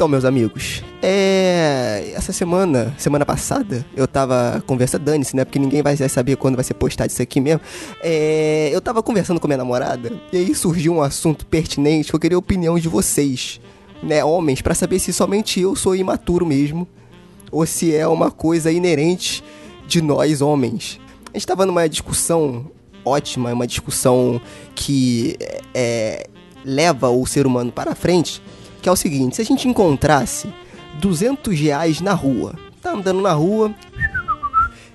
Então, meus amigos, é. Essa semana, semana passada, eu tava conversando, dane-se, né? Porque ninguém vai saber quando vai ser postado isso aqui mesmo. É. Eu tava conversando com minha namorada, e aí surgiu um assunto pertinente que eu queria a opinião de vocês, né, homens, para saber se somente eu sou imaturo mesmo, ou se é uma coisa inerente de nós, homens. A gente tava numa discussão ótima, uma discussão que é, leva o ser humano para frente que é o seguinte: se a gente encontrasse 200 reais na rua, tá andando na rua,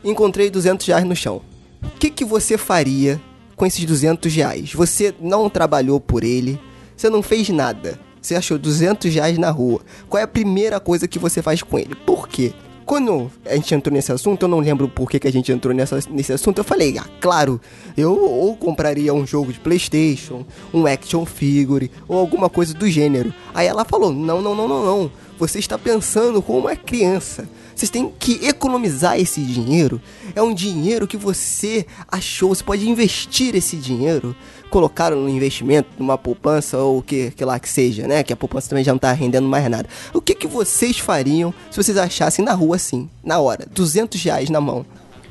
encontrei 200 reais no chão. O que, que você faria com esses 200 reais? Você não trabalhou por ele, você não fez nada. Você achou 200 reais na rua. Qual é a primeira coisa que você faz com ele? Por quê? Quando a gente entrou nesse assunto, eu não lembro por que, que a gente entrou nessa, nesse assunto, eu falei, ah, claro, eu ou compraria um jogo de Playstation, um action figure, ou alguma coisa do gênero. Aí ela falou, não, não, não, não, não, você está pensando como uma criança. Vocês têm que economizar esse dinheiro. É um dinheiro que você achou. Você pode investir esse dinheiro, colocar no investimento, numa poupança ou o que, que lá que seja, né? Que a poupança também já não tá rendendo mais nada. O que, que vocês fariam se vocês achassem na rua assim, na hora, 200 reais na mão?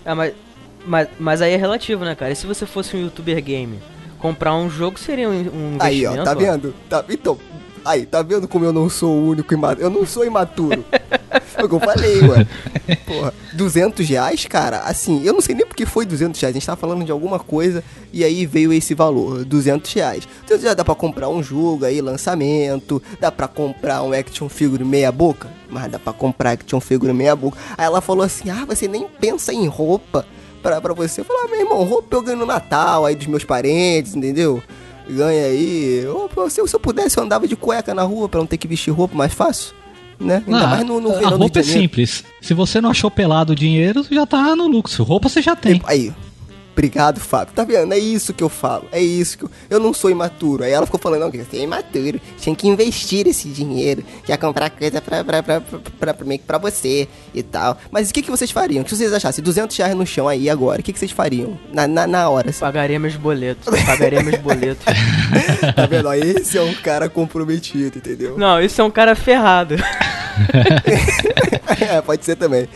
Ah, mas, mas, mas aí é relativo, né, cara? E se você fosse um youtuber game? Comprar um jogo seria um, um investimento? Aí, ó, tá vendo? Tá, então, Aí, tá vendo como eu não sou o único imaturo? Eu não sou imaturo. foi o que eu falei, mano. Porra, 200 reais, cara, assim, eu não sei nem porque foi 200 reais. A gente tava falando de alguma coisa e aí veio esse valor, 200 reais. 200 reais dá pra comprar um jogo aí, lançamento, dá pra comprar um action figure meia boca, mas dá pra comprar action figure meia boca. Aí ela falou assim, ah, você nem pensa em roupa pra, pra você. Eu falei, ah, meu irmão, roupa eu ganho no Natal aí dos meus parentes, entendeu? Ganha aí. Ou, se, se eu pudesse, eu andava de cueca na rua para não ter que vestir roupa mais fácil. Né? Ainda ah, mais no, no a roupa é simples. Se você não achou pelado o dinheiro, já tá no luxo. Roupa você já tem. Aí, Obrigado, Fábio. Tá vendo? É isso que eu falo. É isso que eu... eu não sou imaturo. Aí ela ficou falando, não, que você é imaturo. Tinha que investir esse dinheiro. Já comprar coisa pra, pra, pra, pra, pra, pra você e tal. Mas o que, que vocês fariam? O que vocês achassem? 200 reais no chão aí agora. O que, que vocês fariam? Na, na, na hora. Assim? Pagaria meus boletos. Pagaria meus boletos. tá vendo? Esse é um cara comprometido, entendeu? Não, esse é um cara ferrado. é, pode ser também.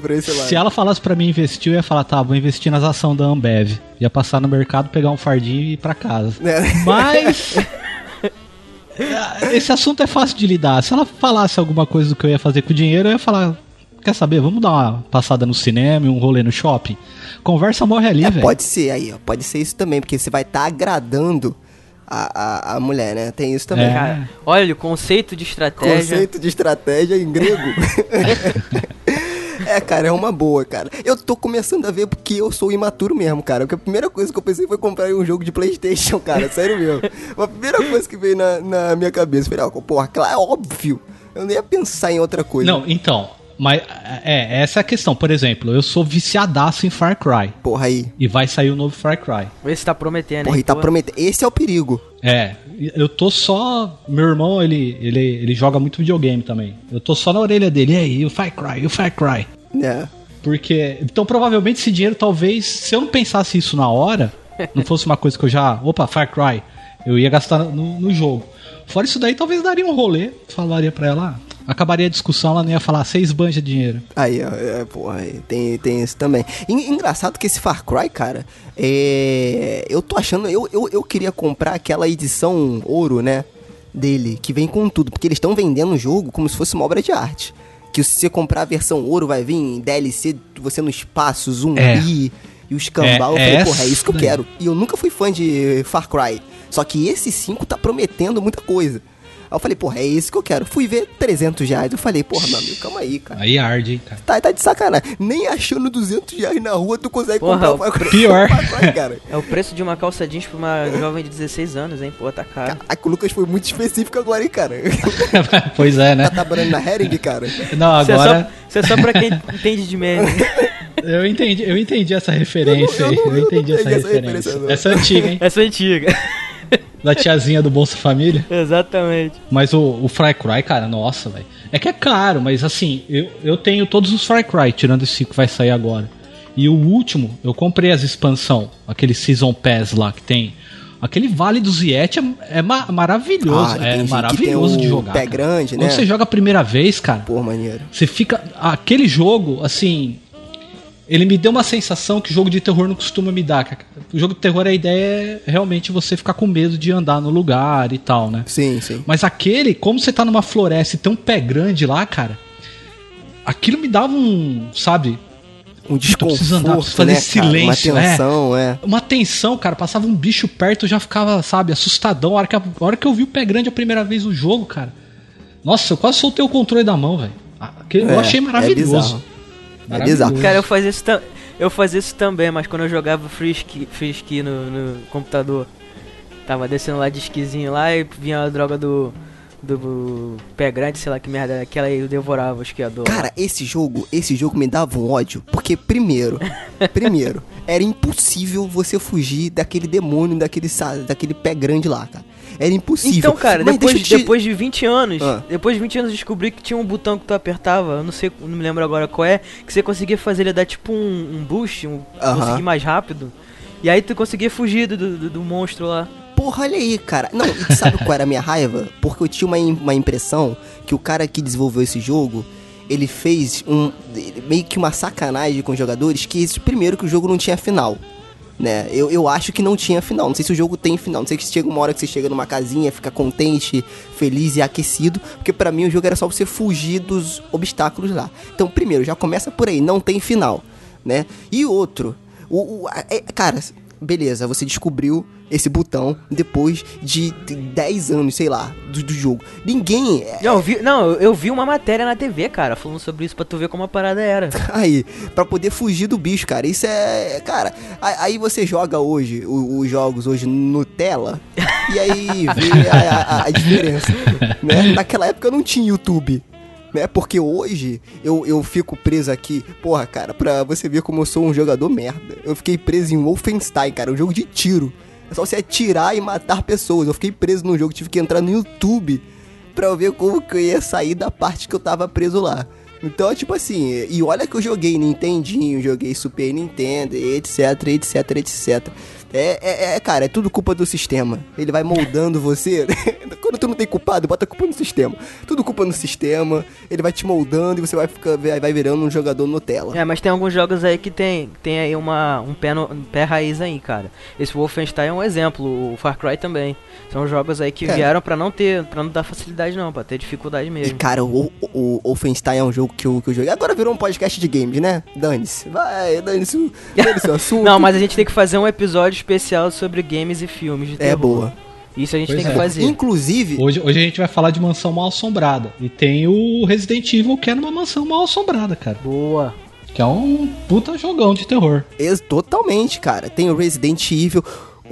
Pra esse lado. Se ela falasse para mim investir, eu ia falar, tá, vou investir nas ações da Ambev. Ia passar no mercado, pegar um fardinho e ir pra casa. É. Mas. Esse assunto é fácil de lidar. Se ela falasse alguma coisa do que eu ia fazer com o dinheiro, eu ia falar: Quer saber? Vamos dar uma passada no cinema e um rolê no shopping? Conversa morre ali, é, velho. Pode ser aí, ó. Pode ser isso também, porque você vai estar tá agradando a, a, a, mulher, né? Tem isso também. É. Cara, olha, o conceito de estratégia. Conceito de estratégia em grego. É, cara, é uma boa, cara. Eu tô começando a ver porque eu sou imaturo mesmo, cara. Porque a primeira coisa que eu pensei foi comprar um jogo de Playstation, cara. Sério mesmo. A primeira coisa que veio na, na minha cabeça foi, ó, porra, claro, é óbvio. Eu nem ia pensar em outra coisa. Não, então, mas é, essa é a questão. Por exemplo, eu sou viciadaço em Far Cry. Porra aí. E vai sair o novo Far Cry. Esse tá prometendo, Porra, hein? tá prometendo. Esse é o perigo. É, eu tô só. Meu irmão, ele, ele, ele joga muito videogame também. Eu tô só na orelha dele. E aí, o Far Cry, o Far Cry. É. Porque. Então, provavelmente, esse dinheiro, talvez, se eu não pensasse isso na hora, não fosse uma coisa que eu já. Opa, Far Cry. Eu ia gastar no, no jogo. Fora isso daí, talvez daria um rolê. Falaria pra ela, ah, acabaria a discussão, ela não ia falar seis banja de dinheiro. Aí, é, porra, tem, tem isso também. engraçado que esse Far Cry, cara, é, eu tô achando. Eu, eu, eu queria comprar aquela edição ouro, né? Dele, que vem com tudo, porque eles estão vendendo o jogo como se fosse uma obra de arte. Que se você comprar a versão ouro, vai vir DLC, você no espaço, zumbi é. e os cambal. É, eu falei, é porra, é isso que eu quero. E eu nunca fui fã de Far Cry. Só que esse 5 tá prometendo muita coisa. Aí eu falei, porra, é isso que eu quero. Fui ver 300 reais. Eu falei, porra, meu amigo, calma aí, cara. Aí arde, hein, cara. Tá, tá de sacanagem. Nem achando 200 reais na rua tu consegue porra, comprar o Pior. cara. É o preço de uma calça jeans pra uma jovem de 16 anos, hein? Pô, tá caro. Caraca, o Lucas foi muito específico agora, hein, cara. pois é, né? Tá trabalhando na Hering, cara? Não, agora... Isso é só, é só pra quem entende de meme. Eu entendi, eu entendi essa referência aí. Eu, eu, eu, entendi essa, essa referência. referência essa é antiga, hein? Essa é antiga da tiazinha do Bolsa Família. Exatamente. Mas o, o Far Cry, cara, nossa, velho. É que é caro, mas assim, eu, eu tenho todos os Far Cry, tirando esse que vai sair agora. E o último, eu comprei as expansão, aquele Season Pass lá que tem Aquele Vale do Ziet é, é ma- maravilhoso. Ah, é maravilhoso Que tem de jogar. pé cara. grande, Quando né? você joga a primeira vez, cara, Pô, maneiro. você fica. Aquele jogo, assim. Ele me deu uma sensação que jogo de terror não costuma me dar. cara. O jogo de terror, a ideia é realmente você ficar com medo de andar no lugar e tal, né? Sim, sim. Mas aquele, como você tá numa floresta e tem um pé grande lá, cara, aquilo me dava um, sabe, Um eu preciso andar, desconforto, preciso fazer né, silêncio, cara? é. Uma tensão, é. uma tensão, cara. Passava um bicho perto, eu já ficava, sabe, assustadão. A hora que, a hora que eu vi o pé grande a primeira vez no jogo, cara. Nossa, eu quase soltei o controle da mão, velho. Aquele- Eu É, achei é maravilhoso. Bizarro. Cara, eu fazia isso, tam- eu fazia isso também, mas quando eu jogava Frisky, Frisky no, no computador, tava descendo lá de esquisinho lá e vinha a droga do, do pé grande, sei lá que merda era aquela e eu devorava o esquiador. Cara, esse jogo, esse jogo me dava um ódio, porque primeiro, primeiro, era impossível você fugir daquele demônio, daquele, daquele pé grande lá, cara. Era impossível. Então, cara, Mas depois, te- depois de 20 anos, Ah. depois de 20 anos eu descobri que tinha um botão que tu apertava, eu não sei, não me lembro agora qual é, que você conseguia fazer ele dar tipo um, um boost, um, Aham. conseguir mais rápido. E aí tu conseguia fugir do, do, do monstro lá. Porra, olha aí, cara. Não, e sabe qual era a minha raiva? Porque eu tinha uma, uma impressão que o cara que desenvolveu esse jogo, ele fez um meio que uma sacanagem com os jogadores, que primeiro que o jogo não tinha final. Né? Eu, eu acho que não tinha final. Não sei se o jogo tem final. Não sei se chega uma hora que você chega numa casinha, fica contente, feliz e aquecido. Porque pra mim o jogo era só você fugir dos obstáculos lá. Então, primeiro, já começa por aí, não tem final. Né? E outro, o, o- é- cara, beleza, você descobriu esse botão depois de 10 anos, sei lá, do, do jogo. Ninguém. é, Não, eu vi, não, eu- vi uma matéria na TV, cara, falando sobre isso pra tu ver como a parada era. Aí, pra poder fugir do bicho, cara. Isso é. Cara, aí você joga hoje, os jogos hoje no tela, e aí vê a, a- a diferença. Né? Naquela época eu não tinha YouTube. Né? Porque hoje eu, eu fico preso aqui. Porra, cara, pra você ver como eu sou um jogador merda. Eu fiquei preso em Wolfenstein, cara, um jogo de tiro. Só você atirar e matar pessoas. Eu fiquei preso num jogo, tive que entrar no YouTube pra ver como que eu ia sair da parte que eu tava preso lá. Então, tipo assim, e olha que eu joguei Nintendinho, joguei Super Nintendo, etc, etc, etc. É, é, é, cara, é tudo culpa do sistema. Ele vai moldando você. Quando tu não tem culpado, bota a culpa no sistema. Tudo culpa no sistema. Ele vai te moldando e você vai ficar, vai virando um jogador Nutella. É, mas tem alguns jogos aí que tem, tem aí uma, um, pé no- um pé raiz aí, cara. Esse Wolfenstein é um exemplo, o Far Cry também. São jogos aí que Cara. vieram pra não ter, para não dar facilidade não, pra ter dificuldade E mesmo. cara, o, o, o Wolfenstein é um jogo que eu, que eu joguei. Agora virou um podcast de games, né? Dane-se. Vai, dane-se o dane o assunto. Não, mas a gente tem que fazer um episódio especial sobre games e filmes de É terror. boa. Isso a gente Pois tem é. que fazer. Inclusive, Hoje, hoje a gente vai falar de mansão mal assombrada. E tem o Resident Evil, que é numa mansão mal assombrada, cara. Boa. Que é um puta jogão de terror. Totalmente, cara. Tem o Resident Evil.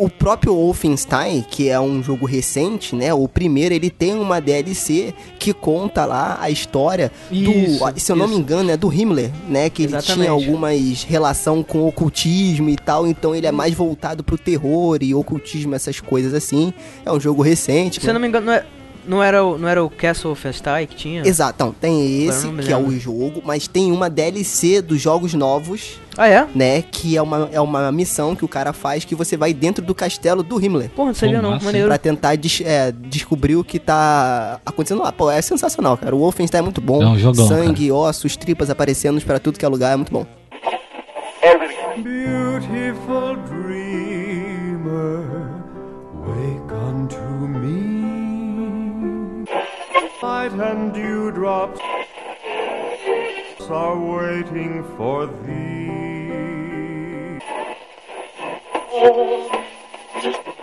O próprio Wolfenstein, que é um jogo recente, né? O primeiro, ele tem uma DLC que conta lá a história Isso, do. Se eu não me engano, é do Himmler, né? Que ele Exatamente. tinha algumas relação com ocultismo e tal. Então ele é mais voltado pro terror e ocultismo, essas coisas assim. É um jogo recente. Se eu não me engano, não, é, não, era, o, não era o Castle Wolfenstein que tinha? Exato, então, tem esse, que é o jogo, mas tem uma DLC dos jogos novos Ah, é? né? Que é uma, é uma missão que o cara faz que você vai dentro do castelo do Himmler. Porra, não sabia não, massa, maneiro. Pra tentar des- é, descobrir o que tá acontecendo lá. Pô, é sensacional, cara. O Wolfenstein é muito bom. É um jogão, Sangue, ossos, tripas aparecendo pra tudo que é lugar. É muito bom. Beautiful dreamer, wake unto me. Light and dewdrops are waiting for thee. Oh.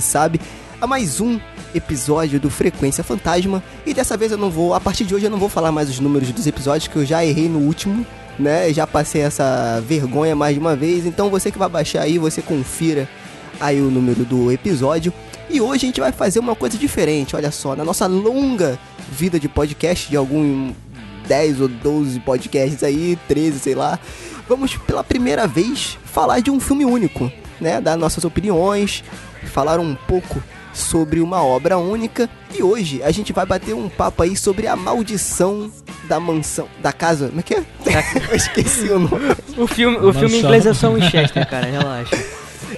Se sabe. A mais um episódio do Frequência Fantasma. E dessa vez eu não vou, a partir de hoje eu não vou falar mais os números dos episódios, que eu já errei no último, né? Já passei essa vergonha mais de uma vez. Então você que vai baixar aí, você confira aí o número do episódio. E hoje a gente vai fazer uma coisa diferente, olha só, na nossa longa vida de podcast, de algum 10 ou 12 podcasts aí, 13, sei lá, vamos pela primeira vez falar de um filme único, né? Dar nossas opiniões, falar um pouco sobre uma obra única. E hoje a gente vai bater um papo aí sobre a maldição da mansão. Da casa. Como é que é? Eu esqueci o nome. O filme, o filme em inglês é só Winchester, cara, relaxa.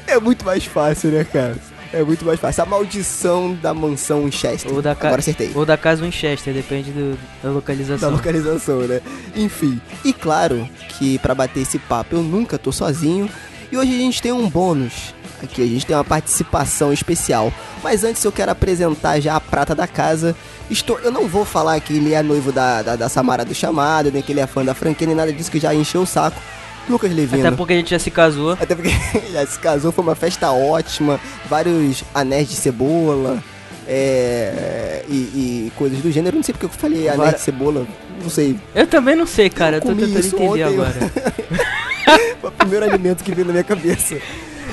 É muito mais fácil, né, cara? É muito mais fácil. A maldição da mansão Winchester. Ou da, ca... Agora acertei. Ou da casa Winchester, depende do, da Da localização. localização, né? Enfim. E claro que pra bater esse papo eu nunca tô sozinho. E hoje a gente tem um bônus. Aqui a gente tem uma participação especial. Mas antes eu quero apresentar já a prata da casa. Estou, eu não vou falar que ele é noivo da, da, da Samara do Chamado, nem que ele é fã da franquia, nem nada disso que já encheu o saco. Lucas Levino. Até porque a gente já se casou. Até porque já se casou, foi uma festa ótima, vários anéis de cebola é, e, e coisas do gênero. Não sei porque eu falei anéis de cebola, não sei. Eu também não sei, cara, eu tô comi tentando entender ontem, eu- agora. Foi o primeiro alimento que veio na minha cabeça.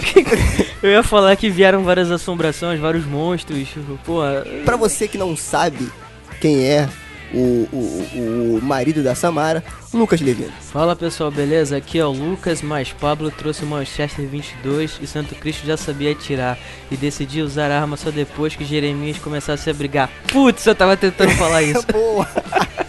Eu ia falar que vieram várias assombrações, vários monstros. Pô, Pra você que não sabe quem é o, o, o marido da Samara, Lucas Levino. fala pessoal, beleza? Aqui é o Lucas, mas Pablo trouxe o Manchester 22 e Santo Cristo já sabia atirar. E decidi usar a arma só depois que Jeremias começasse a brigar. Putz, eu tava tentando falar isso. Boa!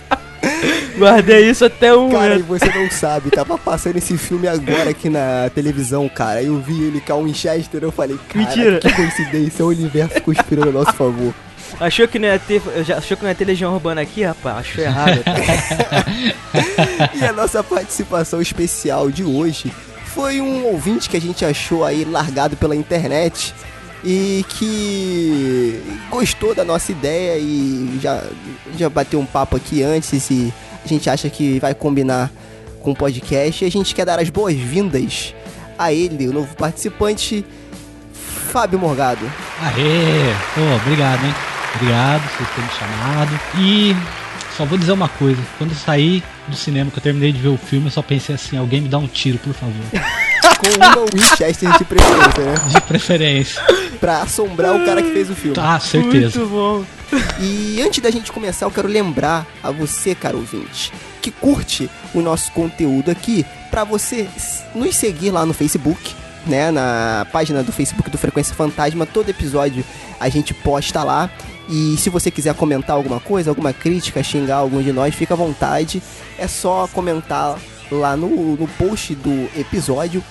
Guardei isso até um Cara, e você não sabe, tava passando esse filme agora aqui na televisão, cara. Eu vi ele com a Winchester, eu falei, cara, Mentira. que coincidência, o universo conspirando a nosso favor. Achou que não ia ter. já Achou que não ia ter Legião Urbana aqui, rapaz? Achou errado. E a nossa participação especial de hoje foi um ouvinte que a gente achou aí largado pela internet e que gostou da nossa ideia e já, já bateu um papo aqui antes e a gente acha que vai combinar com o podcast e a gente quer dar as boas-vindas a ele, o novo participante, Fábio Morgado. Aê! Pô, obrigado, hein? Obrigado por ter me chamado. E só vou dizer uma coisa: quando eu saí do cinema, que eu terminei de ver o filme, eu só pensei assim: alguém me dá um tiro, por favor. Com uma Winchester de preferência, né? De preferência. Pra assombrar o cara que fez o filme. Tá, certeza. Muito bom. E antes da gente começar, eu quero lembrar a você, caro ouvinte, que curte o nosso conteúdo aqui, pra você nos seguir lá no Facebook, né, na página do Facebook do Frequência Fantasma, todo episódio a gente posta lá. E se você quiser comentar alguma coisa, alguma crítica, xingar algum de nós, fica à vontade. É só comentar lá no, no post do episódio.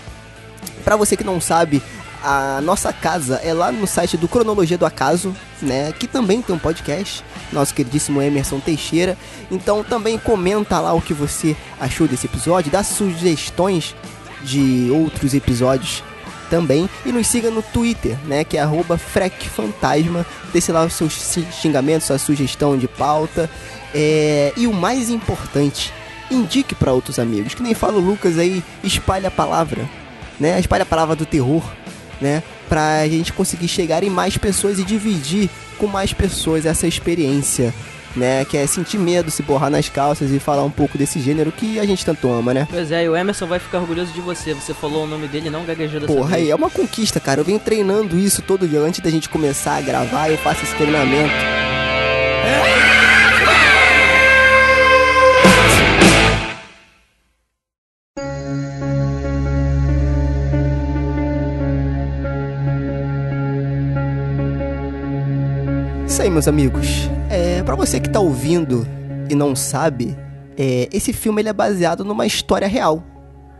Pra você que não sabe, a nossa casa é lá no site do Cronologia do Acaso, né? Que também tem um podcast, nosso queridíssimo Emerson Teixeira. Então também comenta lá o que você achou desse episódio, dá sugestões de outros episódios também. E nos siga no Twitter, né? Que é FrecFantasma. Deixe lá os seus xi- xingamentos, sua sugestão de pauta. É, E o mais importante, indique para outros amigos. Que nem fala o Lucas aí, espalhe a palavra né? Espalha a palavra do terror, né? Pra gente conseguir chegar em mais pessoas e dividir com mais pessoas essa experiência, né? Que é sentir medo, se borrar nas calças e falar um pouco desse gênero que a gente tanto ama, né? Pois é, e o Emerson vai ficar orgulhoso de você. Você falou o nome dele não gaguejou dessa Porra, vez. é uma conquista, cara. Eu venho treinando isso todo dia. Antes da gente começar a gravar, eu faço esse treinamento. Isso meus amigos. É, para você que tá ouvindo e não sabe, é, esse filme ele é baseado numa história real,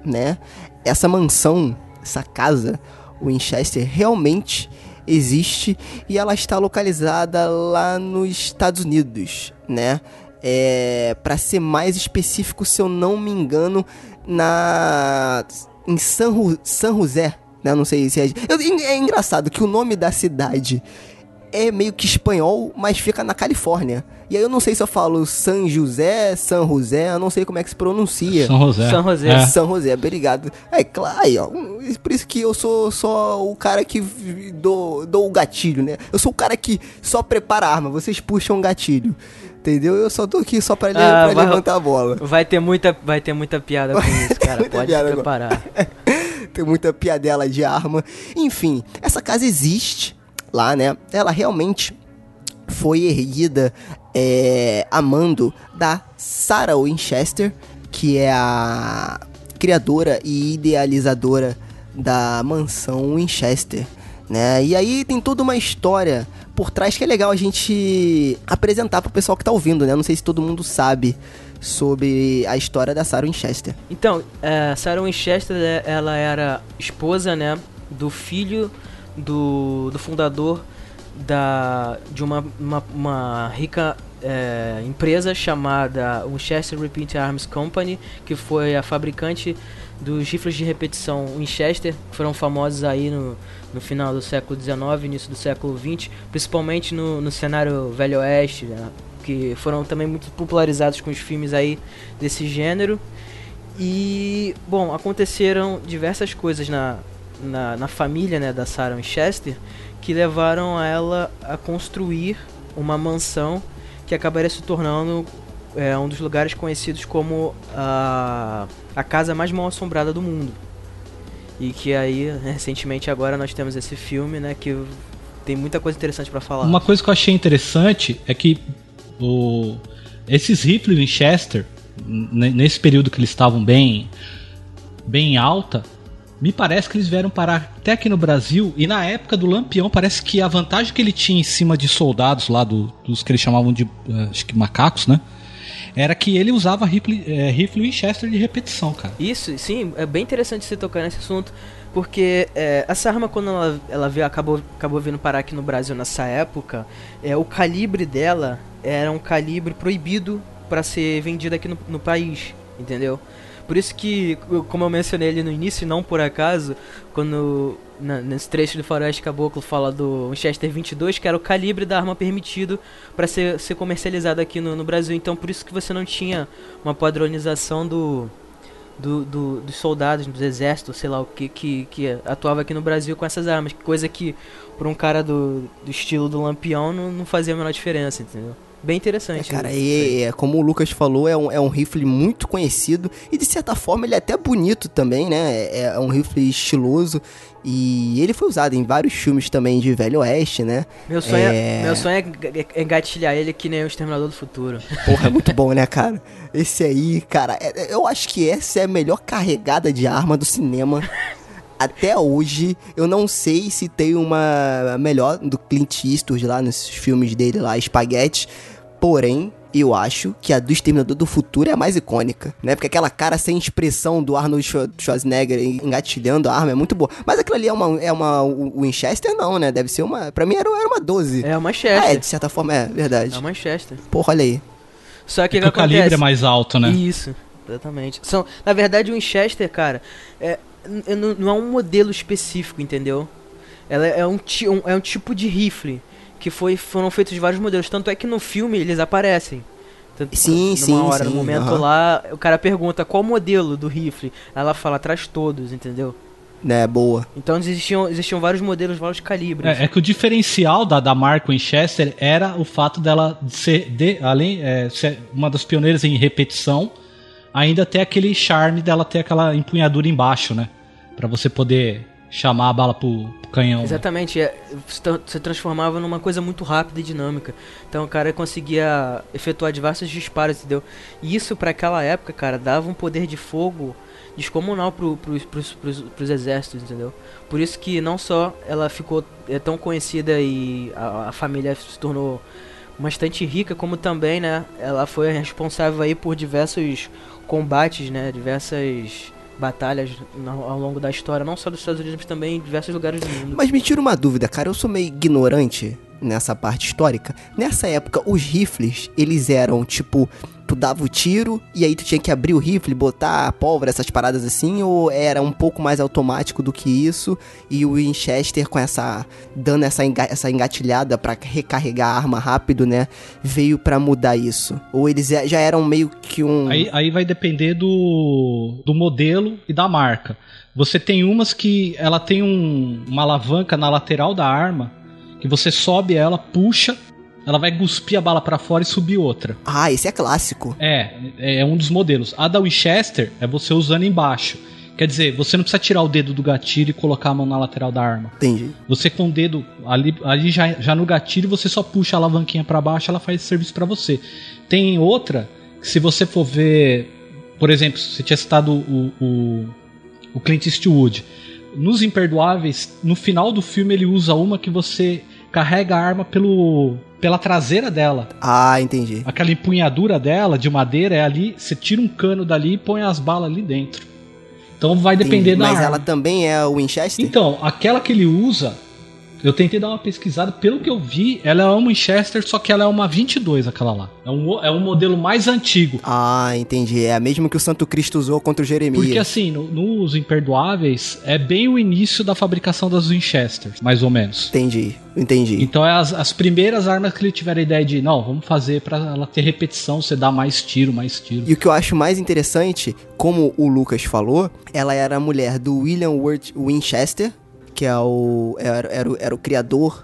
né? Essa mansão, essa casa, Winchester, realmente existe e ela está localizada lá nos Estados Unidos, né? É, para ser mais específico, se eu não me engano, na em San, Ru- San José, né? Não sei se é. É engraçado que o nome da cidade é meio que espanhol, mas fica na Califórnia. E aí eu não sei se eu falo San José, San José, eu não sei como é que se pronuncia. São José. São José. É. São José, obrigado. É claro, aí, ó, um, por isso que eu sou só o cara que dou, dou o gatilho, né? Eu sou o cara que só prepara a arma, vocês puxam o gatilho. Entendeu? Eu só tô aqui só pra, Ah, pra vai- levantar a bola. Vai ter muita, vai ter muita piada com isso, cara. muita Pode piada se preparar. Tem muita piadela de arma. Enfim, essa casa existe lá, né? Ela realmente foi erguida é, a mando da Sarah Winchester, que é a criadora e idealizadora da mansão Winchester, né? E aí tem toda uma história por trás que é legal a gente apresentar pro pessoal que tá ouvindo, né? Não sei se todo mundo sabe sobre a história da Sarah Winchester. Então, é, Sarah Winchester, ela era esposa, né, do filho do, do fundador da, de uma, uma, uma rica é, empresa chamada Winchester Repeat Arms Company, que foi a fabricante dos rifles de repetição Winchester, que foram famosos aí no, no final do século XIX, início do século XX, principalmente no, no cenário Velho Oeste, né, que foram também muito popularizados com os filmes aí desse gênero. E, bom, aconteceram diversas coisas na, na, na família né, da Sarah Winchester que levaram ela a construir uma mansão que acabaria se tornando é, um dos lugares conhecidos como a, a casa mais mal assombrada do mundo. E que aí, recentemente agora, nós temos esse filme, né, que tem muita coisa interessante pra falar. Uma coisa que eu achei interessante é que o, esses rifles Winchester, nesse período que eles estavam bem, bem em alta, me parece que eles vieram parar até aqui no Brasil. E na época do Lampião, parece que a vantagem que ele tinha em cima de soldados lá, do- dos que eles chamavam de eh, acho que macacos, né? Era que ele usava rifle, eh, rifle Winchester de repetição, cara. Isso, sim, é bem interessante você tocar nesse assunto, porque é, essa arma, quando ela, ela veio, acabou, acabou vindo parar aqui no Brasil nessa época, é, o calibre dela era um calibre proibido para ser vendido aqui no, no país, entendeu? Por isso que, como eu mencionei ali no início, não por acaso, quando na- nesse trecho do Faroeste Caboclo fala do Winchester 22, que era o calibre da arma permitido para ser, ser comercializado aqui no, no Brasil. Então, por isso que você não tinha uma padronização do, do, do- dos soldados, dos exércitos, sei lá o que, que, que atuava aqui no Brasil com essas armas. Coisa que, para um cara do, do estilo do Lampião, não, não fazia a menor diferença, entendeu? Bem É, interessante. cara, né? e, é, como o Lucas falou, é um, é um rifle muito conhecido e de certa forma ele é até bonito também, né? É, é um rifle estiloso e ele foi usado em vários filmes também de Velho Oeste, né? Meu sonho é, É. meu sonho é é engatilhar ele que nem o Exterminador do Futuro. Porra, é muito bom, né, cara? Esse aí, cara, é- é- eu acho que essa é a melhor carregada de arma do cinema. Até hoje, eu não sei se tem uma melhor do Clint Eastwood lá nos filmes dele lá, Spaghetti. Porém, eu acho que a do Exterminador do Futuro é a mais icônica, né? Porque aquela cara sem expressão do Arnold Schwar- Schwarzenegger engatilhando a arma é muito boa. Mas aquilo ali é uma, é uma Winchester, não, né? Deve ser uma... Pra mim era, era uma 12. É o Ah, é, de certa forma, é verdade. É o Manchester. Porra, olha aí. Só que o Porque que o calibre acontece? é mais alto, né? Isso, exatamente. São, na verdade, o Winchester, cara, é, não é um modelo específico, entendeu? Ela é um, ti- um- é um tipo de rifle que foi, foram feitos vários modelos. Tanto é que no filme eles aparecem. Tanto- Sim, numa sim, hora, no sim, momento aham. lá, o cara pergunta qual modelo do rifle. Ela fala, traz todos, entendeu? Né, boa. Então existiam, existiam vários modelos, vários calibres. É, é que o diferencial da, da marca Winchester era o fato dela ser, de, além é, ser uma das pioneiras em repetição, ainda ter aquele charme dela ter aquela empunhadura embaixo, né? Pra você poder chamar a bala pro, pro canhão. né? Exatamente, é, se tra- se transformava numa coisa muito rápida e dinâmica. Então o cara conseguia efetuar diversos disparos, entendeu? E isso pra aquela época, cara, dava um poder de fogo descomunal pro, pros, pros, pros, pros exércitos, entendeu? Por isso que não só ela ficou é, tão conhecida e a, a família se tornou bastante rica, como também, né, ela foi responsável aí por diversos combates, né, diversas batalhas ao longo da história, não só dos Estados Unidos, mas também em diversos lugares do mundo. Mas me tira uma dúvida, cara. Eu sou meio ignorante nessa parte histórica. Nessa época, os rifles, eles eram, tipo, tu dava o tiro e aí tu tinha que abrir o rifle, botar a pólvora, essas paradas assim, ou era um pouco mais automático do que isso e o Winchester com essa dando essa, enga essa engatilhada para recarregar a arma rápido, né, veio para mudar isso? Ou eles já eram meio que um Aí, aí vai depender do, do modelo e da marca. Você tem umas que ela tem um, uma alavanca na lateral da arma que você sobe ela, puxa, ela vai cuspir a bala para fora e subir outra. Ah, esse é clássico. É, é um dos modelos. A da Winchester é você usando embaixo. Quer dizer, você não precisa tirar o dedo do gatilho e colocar a mão na lateral da arma. Entendi. Você com o dedo ali, ali já, já no gatilho, você só puxa a alavanquinha para baixo, ela faz serviço para você. Tem outra, que se você for ver, por exemplo, você tinha citado o, o, o Clint Eastwood. Nos Imperdoáveis, no final do filme, ele usa uma que você carrega a arma pelo, pela traseira dela. Ah, entendi. Aquela empunhadura dela de madeira é ali, você tira um cano dali e põe as balas ali dentro. Então vai depender da Mas arma. ela também é o Winchester? Então, aquela que ele usa, eu tentei dar uma pesquisada, pelo que eu vi, ela é uma Winchester, só que ela é uma 22, aquela lá. É um, é um modelo mais antigo. Ah, entendi. É a mesma que o Santo Cristo usou contra o Jeremias. Porque assim, no- nos Imperdoáveis, é bem o início da fabricação das Winchesters, mais ou menos. Entendi, entendi. Então é as, as primeiras armas que ele tiver a ideia de, não, vamos fazer pra ela ter repetição, você dar mais tiro, mais tiro. E o que eu acho mais interessante, como o Lucas falou, ela era a mulher do William Worth Winchester, que é o, era, era, era o criador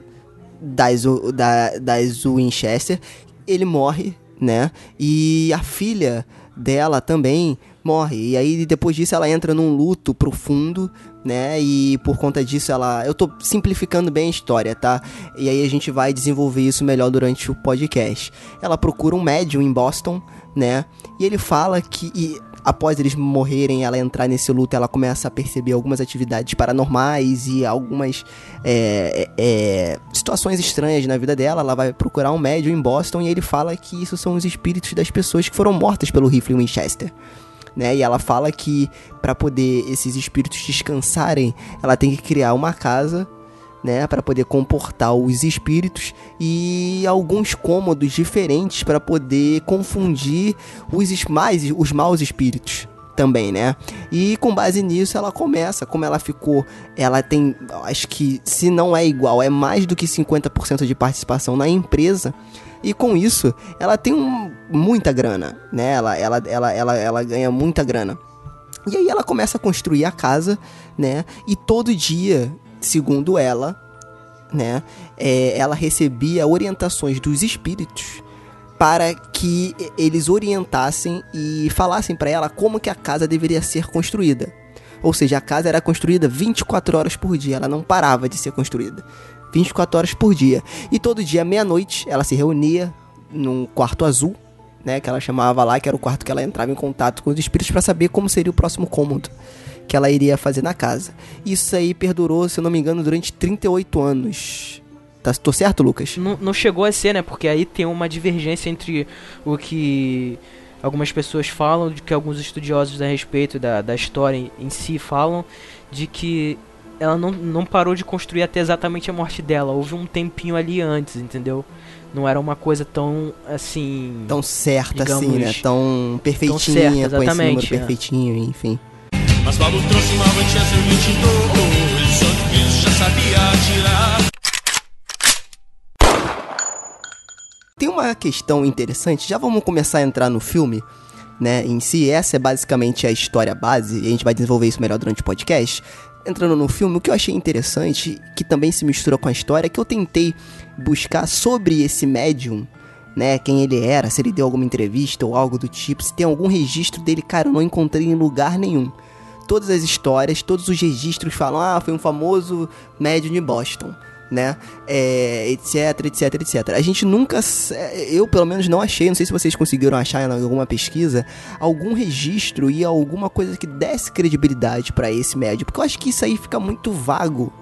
das, da, das Winchester. Ele morre, né? E a filha dela também morre. E aí depois disso ela entra num luto profundo, né? E por conta disso ela. Eu tô simplificando bem a história, tá? E aí a gente vai desenvolver isso melhor durante o podcast. Ela procura um médium em Boston, né? E ele fala que. e após eles morrerem, ela entrar nesse luto, ela começa a perceber algumas atividades paranormais e algumas é, é, é, situações estranhas na vida dela. Ela vai procurar um médium em Boston e ele fala que isso são os espíritos das pessoas que foram mortas pelo rifle Winchester né? E ela fala que para poder esses espíritos descansarem, ela tem que criar uma casa, né, para poder comportar os espíritos e alguns cômodos diferentes para poder confundir os mais os maus espíritos também, né? E com base nisso ela começa, como ela ficou, ela tem, acho que se não é igual, é mais do que 50% de participação na empresa. E com isso, ela tem um- muita grana, né? Ela, ela, ela, ela, ela ganha muita grana. E aí ela começa a construir a casa, né? E todo dia, segundo ela, né? é, ela recebia orientações dos espíritos para que eles orientassem e falassem para ela como que a casa deveria ser construída. Ou seja, a casa era construída 24 horas por dia, ela não parava de ser construída. 24 horas por dia. E todo dia, meia-noite, ela se reunia num quarto azul, né, que ela chamava lá, que era o quarto que ela entrava em contato com os espíritos para saber como seria o próximo cômodo que ela iria fazer na casa. Isso aí perdurou, se eu não me engano, durante 38 anos. Tá, tô certo, Lucas? Não, não chegou a ser, né? Porque aí tem uma divergência entre o que algumas pessoas falam, de que alguns estudiosos a respeito da, da história em, si falam, de que ela não, não parou de construir até exatamente a morte dela. Houve um tempinho ali antes, entendeu? Não era uma coisa tão assim. Tão certa Digamos, assim, né? Tão perfeitinha, certa, com esse número exatamente, é. perfeitinho, enfim. Trouxe uma Manchester 22 Santo Cristo já sabia atirar Tem uma questão interessante, já vamos começar a entrar no filme, né, em si. Essa é basicamente a história base, e a gente vai desenvolver isso melhor durante o podcast. Entrando no filme, o que eu achei interessante, que também se mistura com a história, é que eu tentei buscar sobre esse médium, né, quem ele era, se ele deu alguma entrevista ou algo do tipo, se tem algum registro dele, cara, eu não encontrei em lugar nenhum. Todas as histórias, todos os registros falam, ah, foi um famoso médium de Boston né? É, etc, etc, etc. A gente nunca, é, eu pelo menos não achei, não sei se vocês conseguiram achar em alguma pesquisa, algum registro e alguma coisa que desse credibilidade pra esse médium, porque eu acho que isso aí fica muito vago.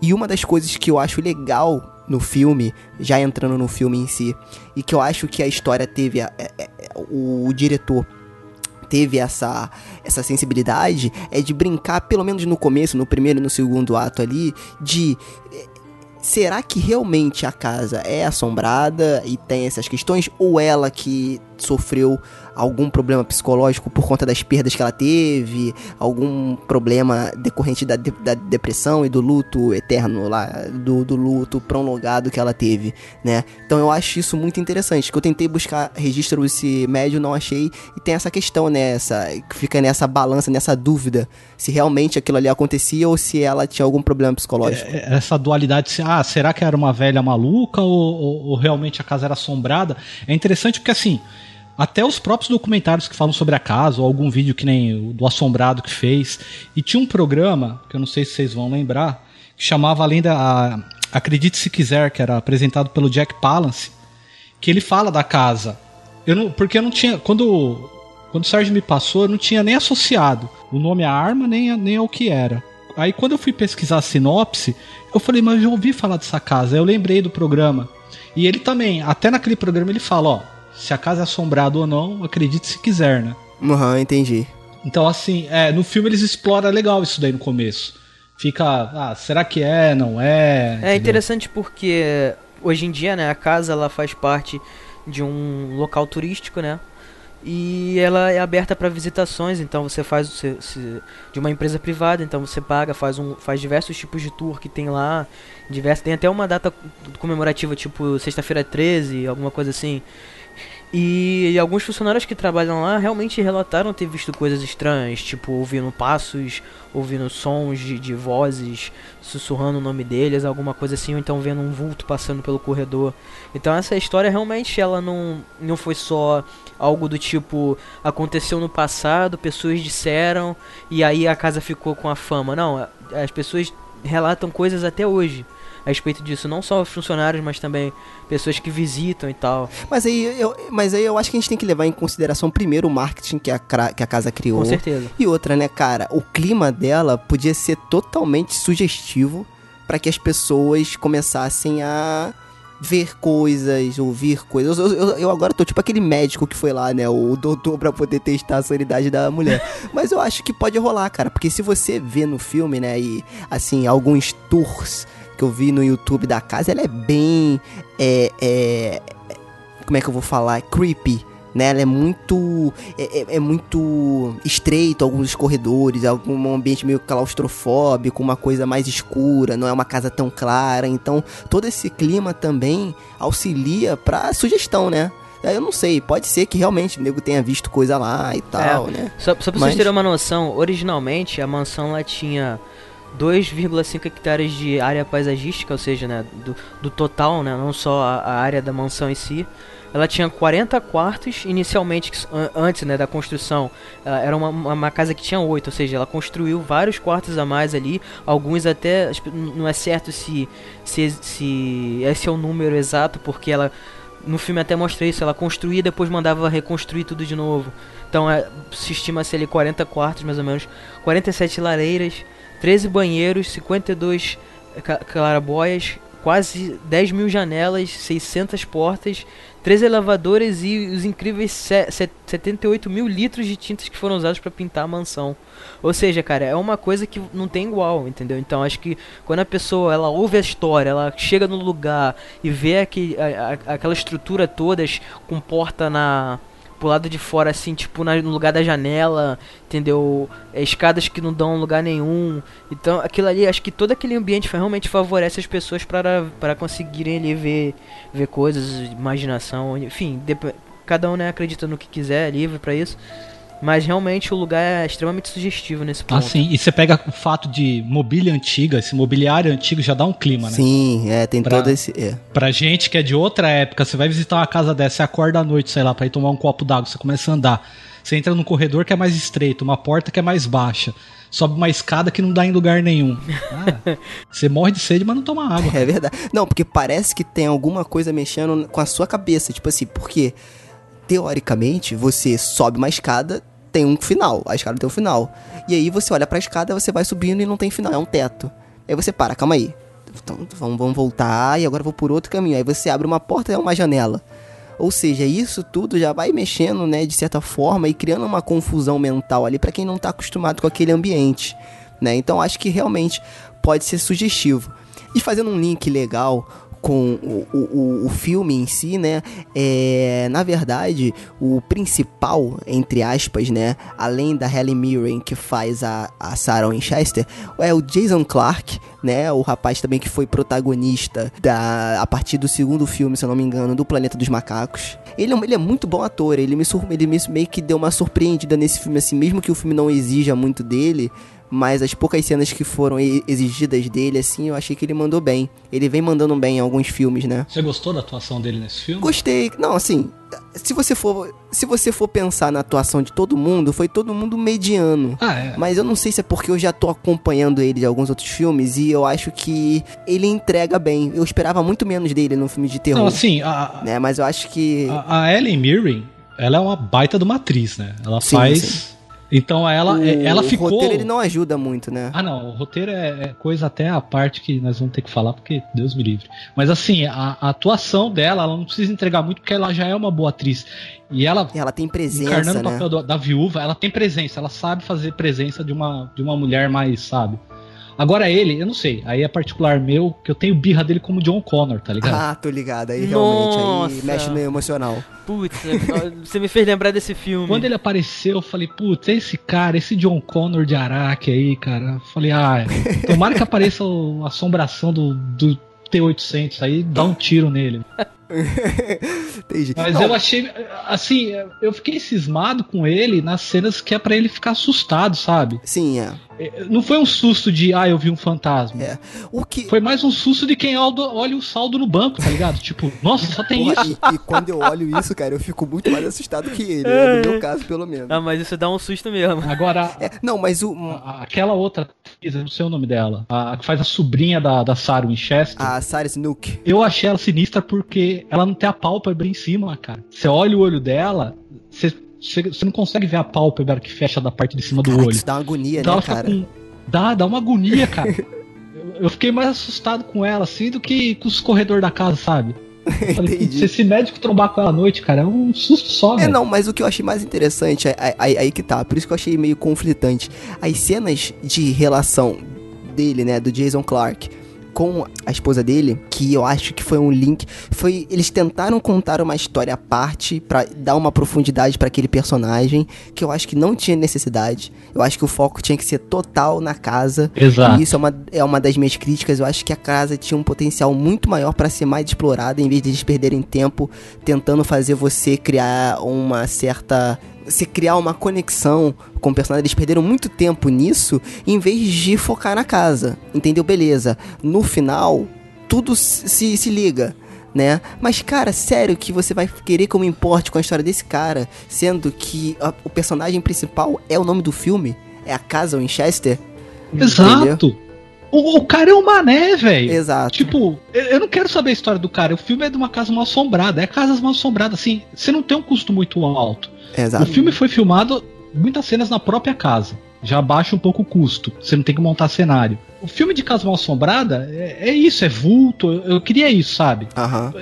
E uma das coisas que eu acho legal no filme, já entrando no filme em si, e que eu acho que a história teve, a- é- é- o, o diretor teve essa, essa sensibilidade é de brincar, pelo menos no começo, no primeiro e no segundo ato ali, de eh, será que realmente a casa é assombrada e tem essas questões? Ou ela que sofreu algum problema psicológico por conta das perdas que ela teve, algum problema decorrente da, de- da depressão e do luto eterno lá, do, do luto prolongado que ela teve, né? Então eu acho isso muito interessante, que eu tentei buscar registro esse médio, não achei, e tem essa questão, né, essa, fica nessa balança, nessa dúvida, se realmente aquilo ali acontecia ou se ela tinha algum problema psicológico. É, essa dualidade, ah, será que era uma velha maluca ou, ou- ou realmente a casa era assombrada? É interessante porque assim, até os próprios documentários que falam sobre a casa, ou algum vídeo que nem o do Assombrado que fez, e tinha um programa, que eu não sei se vocês vão lembrar, que chamava além da Acredite Se Quiser, que era apresentado pelo Jack Palance, que ele fala da casa. Eu não, porque eu não tinha. Quando, quando o Sérgio me passou, eu não tinha nem associado o nome à arma, nem, nem ao que era. Aí quando eu fui pesquisar a sinopse, eu falei, mas eu já ouvi falar dessa casa. Aí eu lembrei do programa. E ele também, até naquele programa ele fala, ó, se a casa é assombrada ou não, acredite se quiser, né? Aham, entendi. Então, assim, é, no filme eles exploram legal isso daí no começo. Fica, ah, será que é, não é? É entendeu? interessante porque hoje em dia, né, a casa ela faz parte de um local turístico, né? E ela é aberta para visitações, então você faz você, se- de uma empresa privada, então você paga, faz um faz diversos tipos de tour que tem lá, diversos, tem até uma data comemorativa tipo sexta-feira 13, alguma coisa assim. E, alguns funcionários que trabalham lá realmente relataram ter visto coisas estranhas, tipo ouvindo passos, ouvindo sons de, de vozes, sussurrando o nome deles, alguma coisa assim, ou então vendo um vulto passando pelo corredor. Então essa história realmente ela não, não foi só algo do tipo aconteceu no passado, pessoas disseram e aí a casa ficou com a fama. Não, as pessoas relatam coisas até hoje a respeito disso, não só os funcionários, mas também pessoas que visitam e tal. Mas aí, eu, mas aí eu acho que a gente tem que levar em consideração primeiro o marketing que a, que a casa criou. Com certeza. E outra, né, cara? O clima dela podia ser totalmente sugestivo pra que as pessoas começassem a ver coisas, ouvir coisas. Eu, eu- eu agora tô tipo aquele médico que foi lá, né? O doutor pra poder testar a sanidade da mulher. Mas eu acho que pode rolar, cara. Porque se você vê no filme, né? E assim, alguns tours que eu vi no YouTube da casa, ela é bem. É, é, como é que eu vou falar? Creepy. Né, ela é muito é, é- é muito estreito alguns corredores, algum ambiente meio claustrofóbico, uma coisa mais escura, não é uma casa tão clara, então todo esse clima também auxilia pra sugestão, né? Eu não sei, pode ser que realmente o nego tenha visto coisa lá e tal, né? Só, só pra Mas- vocês terem uma noção, originalmente a mansão ela tinha 2,5 hectares de área paisagística, ou seja, né, do, do total, né, não só a, a área da mansão em si. Ela tinha 40 quartos inicialmente, antes né, da construção. ela era uma, uma- casa que tinha 8, ou seja, ela construiu vários quartos a mais ali. Alguns até, não é certo se, se, se esse é o número exato, porque ela no filme até mostra isso, ela construía e depois mandava reconstruir tudo de novo. Então é, se estima-se ali 40 quartos, mais ou menos, 47 lareiras, 13 banheiros, 52 ca- clarabóias, quase 10 mil janelas, 600 portas, 13 elevadores e os incríveis se- se- 78 mil litros de tintas que foram usados para pintar a mansão. Ou seja, cara, é uma coisa que não tem igual, entendeu? Então acho que quando a pessoa ela ouve a história, ela chega no lugar e vê aquele, a- a- aquela estrutura todas com porta na pro lado de fora assim, tipo na- no lugar da janela, entendeu? É, escadas que não dão lugar nenhum. Então aquilo ali, acho que todo aquele ambiente realmente favorece as pessoas para conseguirem ali ver ver coisas, imaginação, enfim, cada um né, acredita no que quiser, é livre para isso. Mas realmente o lugar é extremamente sugestivo nesse ponto. Assim, e você pega o fato de mobília antiga, esse mobiliário antigo já dá um clima, né? Sim, é, tem Pra- todo esse. É. Pra gente que é de outra época, você vai visitar uma casa dessa, você acorda à noite, sei lá, pra ir tomar um copo d'água, você começa a andar. Você entra num corredor que é mais estreito, uma porta que é mais baixa. Sobe uma escada que não dá em lugar nenhum. Ah, você morre de sede, mas não toma água. É verdade. Não, porque parece que tem alguma coisa mexendo com a sua cabeça. Tipo assim, porque teoricamente você sobe uma escada, tem um final. A escada tem um final. E aí você olha pra escada, você vai subindo e não tem final, é um teto. Aí você para, calma aí. Então, vamos, vamos voltar e agora vou por outro caminho. Aí você abre uma porta e é uma janela. Ou seja, isso tudo já vai mexendo, né, de certa forma e criando uma confusão mental ali pra quem não tá acostumado com aquele ambiente, né? Então acho que realmente pode ser sugestivo. E fazendo um link legal com o, o, o filme em si, né? É, na verdade, o principal, entre aspas, né? Além da Helen Mirren, que faz a, a Sarah Winchester, é o Jason Clark, né? O rapaz também que foi protagonista da, a partir do segundo filme, se eu não me engano, do Planeta dos Macacos. Ele é, ele é muito bom ator, ele me, sur- ele me meio que deu uma surpreendida nesse filme, assim, mesmo que o filme não exija muito dele, mas as poucas cenas que foram exigidas dele, assim, eu achei que ele mandou bem. Ele vem mandando bem em alguns filmes, né? Você gostou da atuação dele nesse filme? Gostei. Não, assim, se você for, se você for pensar na atuação de todo mundo, foi todo mundo mediano. Ah, é. Mas eu não sei se é porque eu já tô acompanhando ele de alguns outros filmes e eu acho que ele entrega bem. Eu esperava muito menos dele no filme de terror, Não, assim, a, né? Mas eu acho que a, a Ellen Mirren, ela é uma baita de uma atriz, né? Ela Sim, faz. sim. Então ela, o, ela o ficou. roteiro ele não ajuda muito, né? Ah, não, o roteiro é, é coisa até a parte que nós vamos ter que falar, porque Deus me livre. Mas assim, a, a atuação dela, ela não precisa entregar muito, porque ela já é uma boa atriz. E ela, Ela tem presença, encarnando o né? papel do- da viúva, ela tem presença, ela sabe fazer presença de uma, de uma mulher mais, sabe? Agora ele, eu não sei, aí é particular meu, que eu tenho birra dele como John Connor, tá ligado? Ah, tô ligado. Aí realmente, aí mexe no emocional. Putz, você me fez lembrar desse filme. Quando ele apareceu, eu falei, putz, esse cara, esse John Connor de Araque aí, cara. Eu falei, ah, tomara que apareça o- a assombração do, do T-800 aí, dá um tiro nele. Entendi. Mas Não, eu achei, assim, eu fiquei cismado com ele nas cenas que é pra ele ficar assustado, sabe? Sim, é. É, Não foi um susto de, ah, eu vi um fantasma. É. O que. Foi mais um susto de quem olha olha o saldo no banco, tá ligado? Tipo, nossa, só tem Porra, isso. e, e quando eu olho isso, cara, eu fico muito mais assustado que ele, né? no meu caso, pelo menos. Ah, mas isso dá um susto mesmo. Agora, É, não, mas o. aquela outra atriz, não sei o nome dela, a que faz a sobrinha da, da Sarah Winchester. A Sarah Snook. Eu achei ela sinistra porque ela não tem a pálpebra em cima, cara. Você olha o olho dela, você, você, não consegue ver a pálpebra que fecha da parte de cima do Caraca, olho. isso dá uma agonia, Então né, cara? com. Dá, dá uma agonia, cara. Eu- fiquei mais assustado com ela, assim, do que com os corredores da casa, sabe? Falei, Entendi. "Putz, se esse médico trombar com ela à noite, cara, é um susto só, É, velho. não, mas o que eu achei mais interessante, é- é- aí, aí que tá, por isso que eu achei meio conflitante. As cenas de relação dele, né, do Jason Clark, com a esposa dele, que eu acho que foi um link, foi eles tentaram contar uma história à parte pra dar uma profundidade pra aquele personagem, que eu acho que não tinha necessidade. Eu acho que o foco tinha que ser total na casa. Exato. E isso é uma, é uma das minhas críticas. Eu acho que a casa tinha um potencial muito maior pra ser mais explorada, em vez de eles perderem tempo tentando fazer você criar uma certa. Você criar uma conexão com o personagem. Eles perderam muito tempo nisso, em vez de focar na casa. Entendeu? Beleza. No final, tudo se, se liga. Né? Mas, cara, sério que você vai querer que eu me importe com a história desse cara, sendo que a- o personagem principal é o nome do filme? É a casa Winchester? Exato. O, o cara é um mané, velho. Exato. Tipo, eu, não quero saber a história do cara. O filme é de uma casa mal assombrada. É casas mal assombradas, assim. Você não tem um custo muito alto. Exato. O filme foi filmado muitas cenas na própria casa. Já baixa um pouco o custo. Você não tem que montar cenário. O filme de Casa Mal Assombrada é, é isso, é vulto. Eu, eu queria isso, sabe?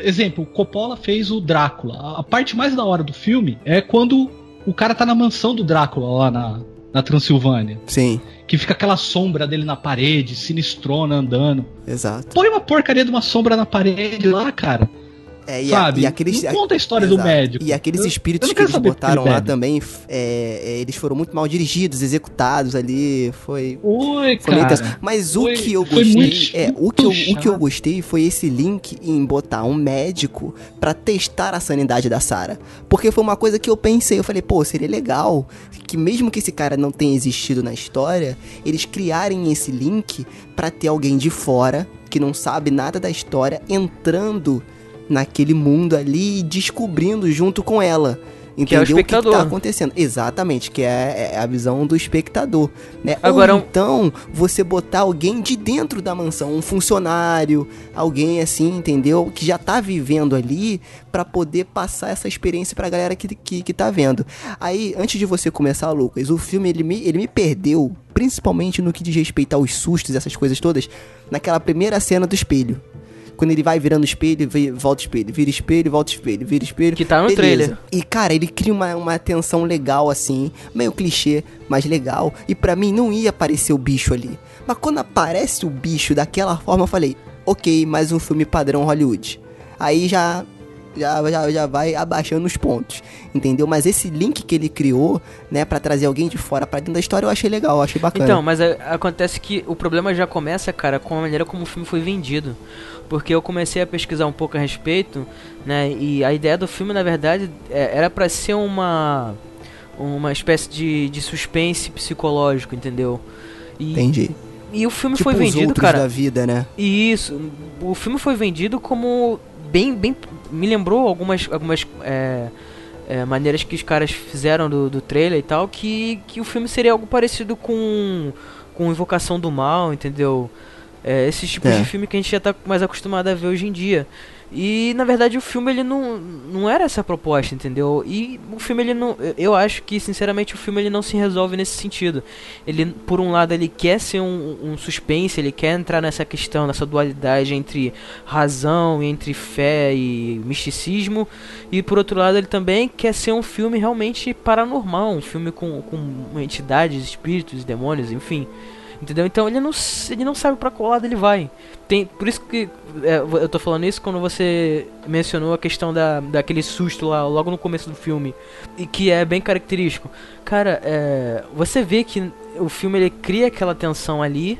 Exemplo, Coppola fez o Drácula. A, a parte mais da hora do filme é quando o cara tá na mansão do Drácula lá na, na Transilvânia. Sim, Que fica aquela sombra dele na parede, sinistrona andando. exato. Põe uma porcaria de uma sombra na parede lá, cara. É, e, sabe? A, e aqueles, não conta a história do exato. médico. E aqueles Eu- espíritos eu não que eles botaram lá também, é, é, eles foram muito mal dirigidos, executados ali. Foi. Oi, Foi cara. Mas o Foi- que eu gostei. é, o que eu, o que eu gostei foi esse link em botar um médico pra testar a sanidade da Sarah. Porque foi uma coisa que eu pensei, eu falei, pô, seria legal que mesmo que esse cara não tenha existido na história, eles criarem esse link pra ter alguém de fora que não sabe nada da história entrando naquele mundo ali e descobrindo junto com ela. Que é o Entendeu o que, que espectador. tá acontecendo? Exatamente, que é, é a visão do espectador. Né? Agora, Ou então, você botar alguém de dentro da mansão, um funcionário, alguém assim, entendeu? Que já tá vivendo ali pra poder passar essa experiência pra galera que, que, que tá vendo. Aí, antes de você começar, Lucas, o filme ele me, ele me perdeu, principalmente no que diz respeito aos sustos, essas coisas todas, naquela primeira cena do espelho. Quando ele vai virando espelho, vi- volta espelho, vira espelho, volta espelho, vira espelho. Que tá no Beleza. trailer. E, cara, ele cria uma, uma tensão legal, assim, meio clichê, mas legal. E pra mim não ia aparecer o bicho ali. Mas quando aparece o bicho daquela forma, eu falei, ok, mais um filme padrão Hollywood. Aí já já, já, já vai abaixando os pontos, entendeu? Mas esse link que ele criou, né, para trazer alguém de fora pra dentro da história, eu achei legal, eu achei bacana. Então, mas a- acontece que o problema já começa, cara, com a maneira como o filme foi vendido. Porque eu comecei a pesquisar um pouco a respeito, né? E a ideia do filme, na verdade, é- era pra ser uma uma espécie de, de suspense psicológico, entendeu? E, Entendi. e o filme Tipo foi vendido, cara. da vida, né? E Isso, o filme foi vendido como bem, bem, me lembrou algumas, algumas é, é, maneiras que os caras fizeram do, do trailer e tal, que, que o filme seria algo parecido com, com Invocação do Mal, entendeu? É, esses tipos É. de filme que a gente já tá mais acostumado a ver hoje em dia. E na verdade o filme ele não, não era essa proposta, entendeu? E o filme ele não, eu- eu acho que sinceramente o filme ele não se resolve nesse sentido. Ele por um lado ele quer ser um, um suspense, ele quer entrar nessa questão, nessa dualidade entre razão, entre fé e misticismo, e por outro lado ele também quer ser um filme realmente paranormal, um filme com, com entidades, espíritos, demônios, enfim. Entendeu? Então ele não, ele não sabe pra qual lado ele vai. Tem, por isso que é, eu tô falando isso quando você mencionou a questão da, daquele susto lá logo no começo do filme. E que é bem característico. Cara, é, você vê que o filme ele cria aquela tensão ali.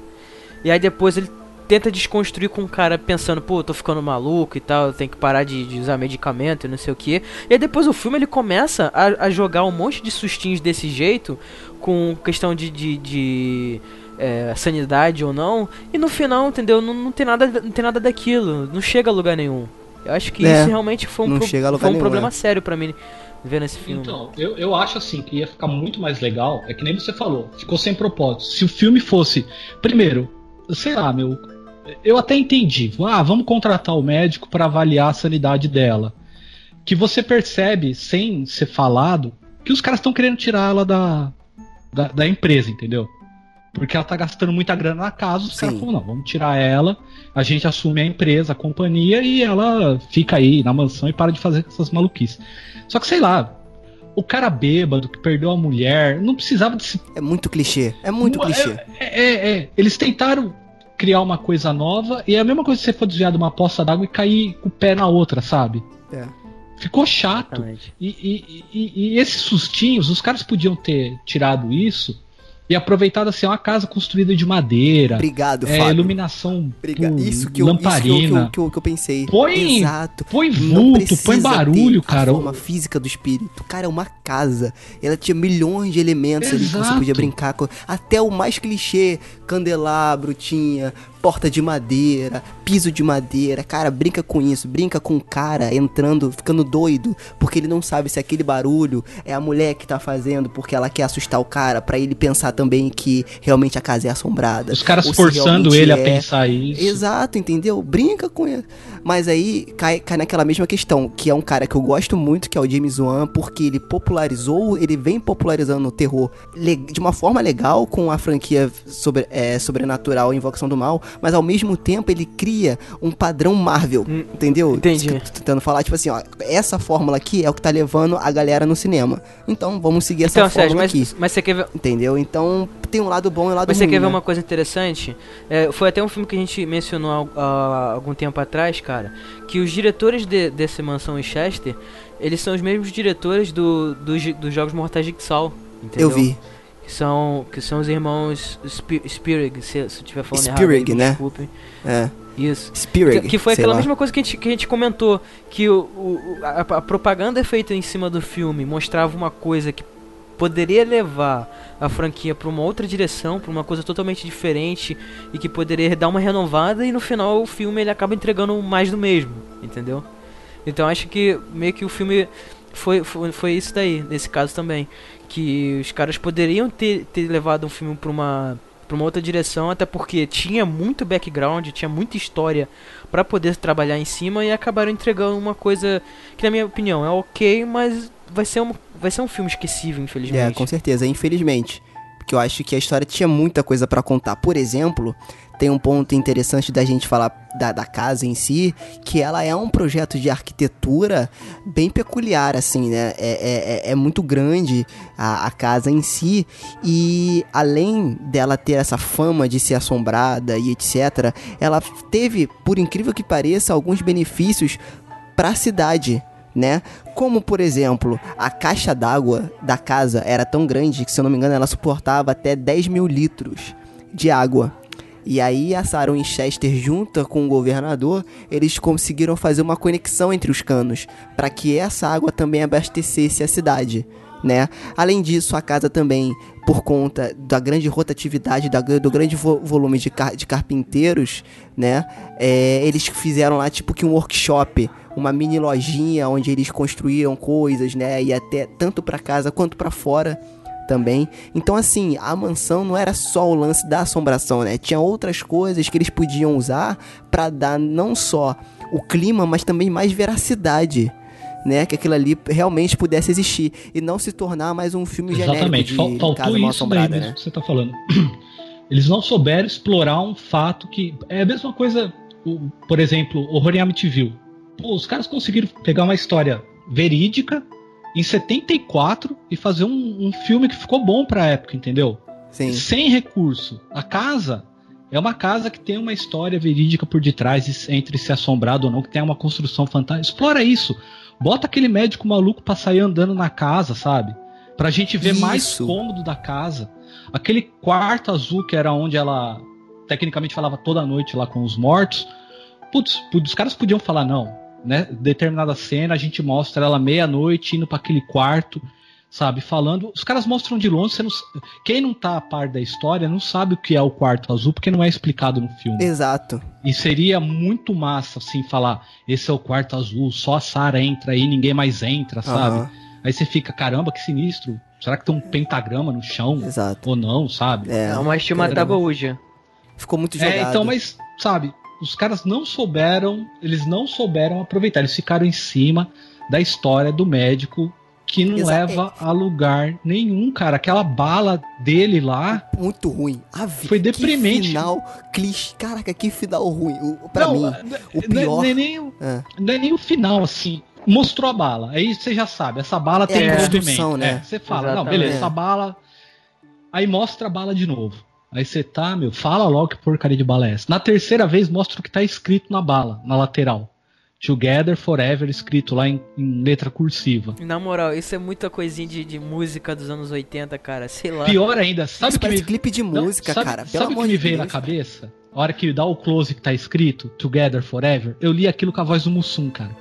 E aí depois ele tenta desconstruir com o cara pensando, pô, eu tô ficando maluco e tal, eu tenho que parar de, de usar medicamento e não sei o que. E aí depois o filme ele começa a, a jogar um monte de sustinhos desse jeito, com questão de, de, de, é, sanidade ou não, e no final, entendeu? Não, não, tem nada, não tem nada daquilo, não chega a lugar nenhum. Eu acho que É, isso realmente foi um, pro- foi um nenhum, problema é. sério pra mim ver nesse filme. Então, eu, eu acho assim que ia ficar muito mais legal. É que nem você falou, ficou sem propósito. Se o filme fosse. Primeiro, sei lá, meu. Eu até entendi. Ah, vamos contratar o médico para avaliar a sanidade dela. Que você percebe, sem ser falado, que os caras estão querendo tirar ela da, da, da empresa, entendeu? Porque ela tá gastando muita grana na casa, os caras falam, não, vamos tirar ela, a gente assume a empresa, a companhia, e ela fica aí na mansão e para de fazer essas maluquices. Só que sei lá, o cara bêbado que perdeu a mulher, não precisava de se. É muito clichê. É muito Não, clichê. É, é, é. Eles tentaram criar uma coisa nova e é a mesma coisa que você for desviar de uma poça d'água e cair com o pé na outra, sabe? É. Ficou chato. E, e, e, e esses sustinhos, os caras podiam ter tirado isso e aproveitado assim, uma casa construída de madeira, Obrigado, é, Fábio. iluminação Obrigado. Isso que eu, isso que eu, que lamparina. eu, que eu, pensei. Põe- Exato. Põe vulto, põe barulho, cara. A forma física do espírito. Cara, é uma casa. Ela tinha milhões de elementos ali que você Exato. podia brincar com. Até o mais clichê. Candelabro tinha. Porta de madeira, piso de madeira. Cara, brinca com isso. Brinca com o cara entrando, ficando doido. Porque ele não sabe se aquele barulho é a mulher que tá fazendo. Porque ela quer assustar o cara. Pra ele pensar também que realmente a casa é assombrada. Os caras forçando ele a é- pensar isso. Exato, entendeu? Brinca com ele. Mas aí cai, cai naquela mesma questão, que é um cara que eu gosto muito, que é o James Wan, porque ele popularizou, ele vem popularizando o terror de uma forma legal com a franquia sobre, é, sobrenatural Invocação do Mal, mas ao mesmo tempo ele cria um padrão Marvel, entendeu? entendi. Tentando falar, tipo assim, ó, essa fórmula aqui é o que tá levando a galera no cinema. Então vamos seguir essa Então, Sérgio, fórmula mas, aqui. mas você quer ver, Entendeu? Então tem um lado bom e um lado Mas você ruim. quer ver né? uma coisa interessante? É, foi até um filme que a gente mencionou há, há algum tempo atrás, cara. Que os diretores de, dessa mansão em Chester, eles são os mesmos diretores do, do, dos Jogos Mortais de Jigsaw. Entendeu? Eu vi. Que são, que são os irmãos Spi- Spirig, se, se eu estiver falando Spirig, errado. né? Desculpem. É. Isso. Spirit. Que, que foi aquela lá. mesma coisa que a gente, que a gente comentou. Que o, o- a, a propaganda feita em cima do filme mostrava uma coisa que poderia levar a franquia para uma outra direção, para uma coisa totalmente diferente e que poderia dar uma renovada e no final o filme ele acaba entregando mais do mesmo, entendeu? Então acho que meio que o filme foi, foi, foi isso daí, nesse caso também, que os caras poderiam ter, ter levado um filme para uma para uma outra direção, até porque tinha muito background, tinha muita história para poder trabalhar em cima e acabaram entregando uma coisa que na minha opinião é ok, mas vai ser um vai ser um filme esquecível, É, infelizmente. com certeza, infelizmente. Porque eu acho que a história tinha muita coisa pra contar. Por exemplo, tem um ponto interessante da gente falar da, da casa em si, que ela é um projeto de arquitetura bem peculiar, assim, né? É, é, é muito grande a, a casa em si, e além dela ter essa fama de ser assombrada e etc., ela teve, por incrível que pareça, alguns benefícios para a cidade né? Como, por exemplo, a caixa d'água da casa era tão grande que, se eu não me engano, ela suportava até 10 mil litros de água. E aí a Sarah Winchester, junto com o governador, eles conseguiram fazer uma conexão entre os canos, para que essa água também abastecesse a cidade. Né? Além disso, a casa também, por conta da grande rotatividade, da, do grande vo volume de, car de carpinteiros, né? É, eles fizeram lá tipo que um workshop uma mini lojinha onde eles construíam coisas, né? E até tanto para casa quanto para fora também. Então assim, a mansão não era só o lance da assombração, né? Tinha outras coisas que eles podiam usar para dar não só o clima, mas também mais veracidade. Né, que aquilo ali realmente pudesse existir e não se tornar mais um filme Exatamente. genérico de Faltou casa isso assombrada, né? que você tá falando. Eles não souberam explorar um fato que é a mesma coisa, por exemplo, Horror em Amityville. Pô, os caras conseguiram pegar uma história verídica em 74 e fazer um, um filme que ficou bom pra época, entendeu? Sim. Sem recurso. A casa é uma casa que tem uma história verídica por detrás, entre ser assombrado ou não, que tem uma construção fantástica. Explora isso. Bota aquele médico maluco pra sair andando na casa, sabe? Pra gente ver mais Isso. cômodo da casa. Aquele quarto azul que era onde ela tecnicamente falava toda noite lá com os mortos. Putz, os caras podiam falar, não, né? Determinada cena, a gente mostra ela meia-noite indo pra aquele quarto, sabe? Falando. Os caras mostram de longe, você não, quem não tá a par da história não sabe o que é o quarto azul, porque não é explicado no filme. Exato. E seria muito massa, assim, falar: esse é o quarto azul, só a Sarah entra aí, ninguém mais entra, sabe? Aham, Aí você fica, caramba, que sinistro. Será que tem um pentagrama no chão? Exato. Ou não, sabe? É, Não, mas tinha uma tabaúja. ficou muito jogado. É, então, mas, sabe, os caras não souberam, eles não souberam aproveitar, eles ficaram em cima da história do médico que não Exa- leva a lugar nenhum, cara. Aquela bala dele lá. Muito ruim. A vi- Foi deprimente. Que final clichê. Caraca, que final ruim. O, pra não, mim, n- o n- pior- Não é, nem, o- É. não é nem o final, assim. Mostrou a bala. Aí você já sabe, essa bala tem a envolvimento. construção, né? É, você fala, não, Exatamente. beleza, É. essa bala. Aí mostra a bala de novo. Aí você tá, meu, fala logo que porcaria de bala é essa. Na terceira vez, mostra o que tá escrito na bala, na lateral. Together Forever, escrito lá em, em letra cursiva. Na moral, isso é muita coisinha de, de música dos anos 80, cara. Sei lá. Pior ainda, sabe Isso que parece me, clipe de Não, música, sabe, cara. Pelo sabe o que me de veio Deus. na cabeça? A hora que dá o close que tá escrito Together Forever, eu li aquilo com a voz do Mussum, cara.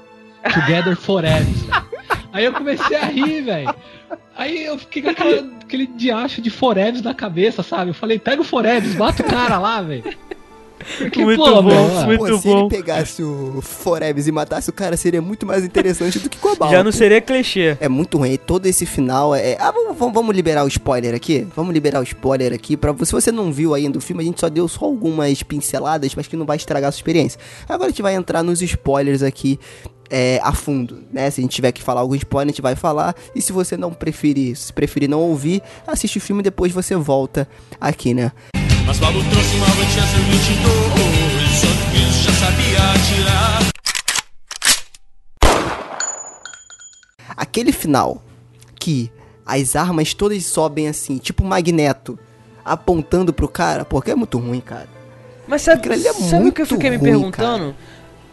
Together Forever. Aí eu comecei a rir, velho. Aí eu fiquei com aquela- aquele diacho de Forever na cabeça, sabe? Eu falei, pega o Forever, bate o cara lá, velho. Porque, Muito pô, bom, meu, muito Pô, se bom. ele pegasse o Forever e matasse o cara, seria muito mais interessante do que com a bala. Já não seria clichê. É muito ruim. E todo esse final é. Ah, vamos, vamos, vamos liberar o spoiler aqui? Vamos liberar o spoiler aqui. Pra... Se você não viu ainda o filme, a gente só deu só algumas pinceladas, mas que não vai estragar a sua experiência. Agora a gente vai entrar nos spoilers aqui. É, a fundo, né? Se a gente tiver que falar algum spoiler, a gente vai falar. E se você não preferir, se preferir não ouvir, assiste o filme e depois você volta aqui, né? Mas Paulo trouxe uma Manchester 22 Só que isso já sabia atirar Aquele final que as armas todas sobem assim, tipo magneto, apontando pro cara, porque é muito ruim, cara. Mas sabe, Aquilo ali é sabe o que eu fiquei me ruim, perguntando?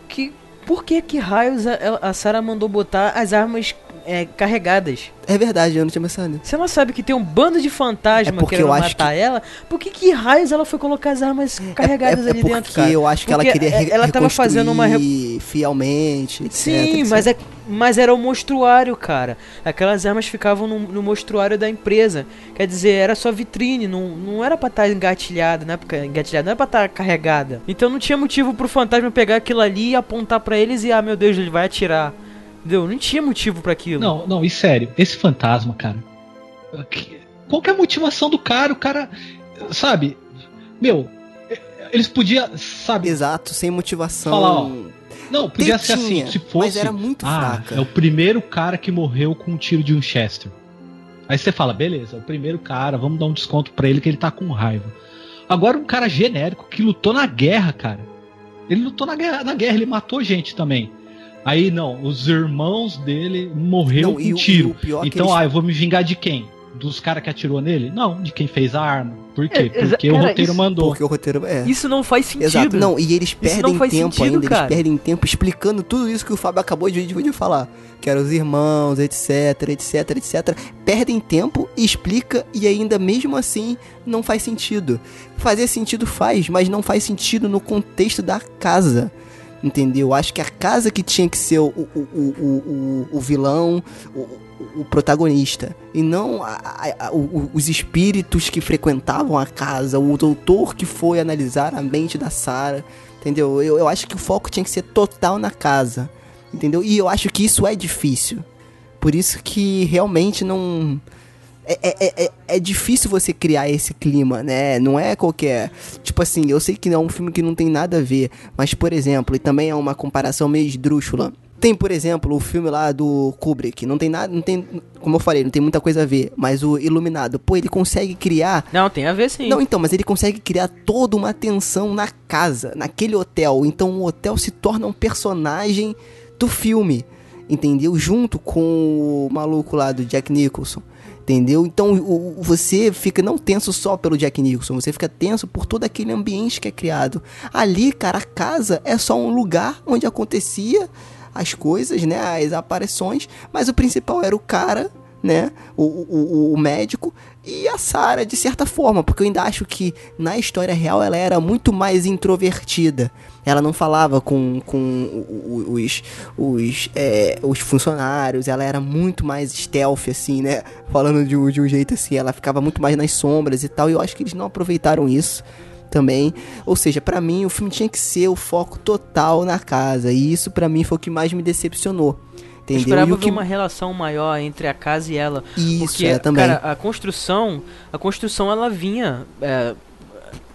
Que por que que raios a, a Sarah mandou botar as armas é, carregadas? É verdade, eu não tinha pensado. Se ela sabe que tem um bando de É fantasma porque querendo matar ela, por que que raios ela foi colocar as armas carregadas é, é ali porque dentro, cara? eu acho que ela Porque queria re ela tava fazendo uma re- fielmente, etc, Sim, etc. mas, é, mas era o mostruário, cara. Aquelas armas ficavam no, no mostruário da empresa. Quer dizer, era só vitrine, não, não era pra estar engatilhada, né? Porque engatilhada não era pra estar carregada. Então não tinha motivo pro fantasma pegar aquilo ali e apontar pra eles e, ah, meu Deus, ele vai atirar. Entendeu? Não tinha motivo pra aquilo. Não, não, e sério, esse fantasma, cara. Qual que é a motivação do cara? O cara, sabe? Meu, eles podiam, sabe? Exato, sem motivação. Falar, ó, Não, podia ser assim, se fosse. mas era muito ah, fraca. é o primeiro cara que morreu com um tiro de Winchester. Aí você fala, beleza, é o primeiro cara, vamos dar um desconto pra ele que ele tá com raiva. Agora um cara genérico que lutou na guerra, cara. Ele lutou na guerra, na guerra, ele matou gente também. Aí não, os irmãos dele morreu Não, com o- tiro. o é então, eles- ah, eu vou me vingar de quem? Dos caras que atirou nele? Não, de quem fez a arma. Por quê? É, Porque o cara, roteiro isso- mandou. Porque o roteiro é. Isso não faz sentido. Exato, não, e eles perdem não faz tempo sentido, ainda, cara. eles perdem tempo explicando tudo isso que o Fábio acabou de, de, de falar. Que eram os irmãos, etc, etc, etc. Perdem tempo, explica e ainda mesmo assim não faz sentido. Fazer sentido faz, mas não faz sentido no contexto da casa. Entendeu? Acho que a casa que tinha que ser o, o, o, o, o, vilão, o, o protagonista. E não a- a- a- os espíritos que frequentavam a casa, o doutor que foi analisar a mente da Sarah. Entendeu? Eu, eu acho que o foco tinha que ser total na casa. Entendeu? E eu acho que isso é difícil. Por isso que realmente não. É, é, é, é difícil você criar esse clima, né? Não é qualquer. Tipo assim, eu sei que é um filme que não tem nada a ver, mas por exemplo, e também é uma comparação meio esdrúxula. Tem, por exemplo, o filme lá do Kubrick. Não tem nada. Não tem. Como eu falei, não tem muita coisa a ver. Mas o Iluminado, pô, ele consegue criar Não, tem a ver sim. não, então, mas ele consegue criar toda uma tensão na casa, naquele hotel. Então o hotel se torna um personagem do filme, entendeu? Junto com o maluco lá do Jack Nicholson. Entendeu? Então o- você fica não tenso só pelo Jack Nicholson, você fica tenso por todo aquele ambiente que é criado. Ali, cara, a casa é só um lugar onde acontecia as coisas, né? As aparições, mas o principal era o cara né? O, o- o médico e a Sarah, de certa forma, porque eu ainda acho que na história real ela era muito mais introvertida. Ela não falava com, com os, os, é, os funcionários, ela era muito mais stealth, assim, né? Falando de um, de um jeito assim, ela ficava muito mais nas sombras e tal, e eu acho que eles não aproveitaram isso também. Ou seja, pra mim o filme tinha que ser o foco total na casa, e isso pra mim foi o que mais me decepcionou. Eu Entendeu? esperava E o ver que... uma relação maior entre a casa e ela. Isso, porque, é, também. cara, a construção, a construção ela vinha, é,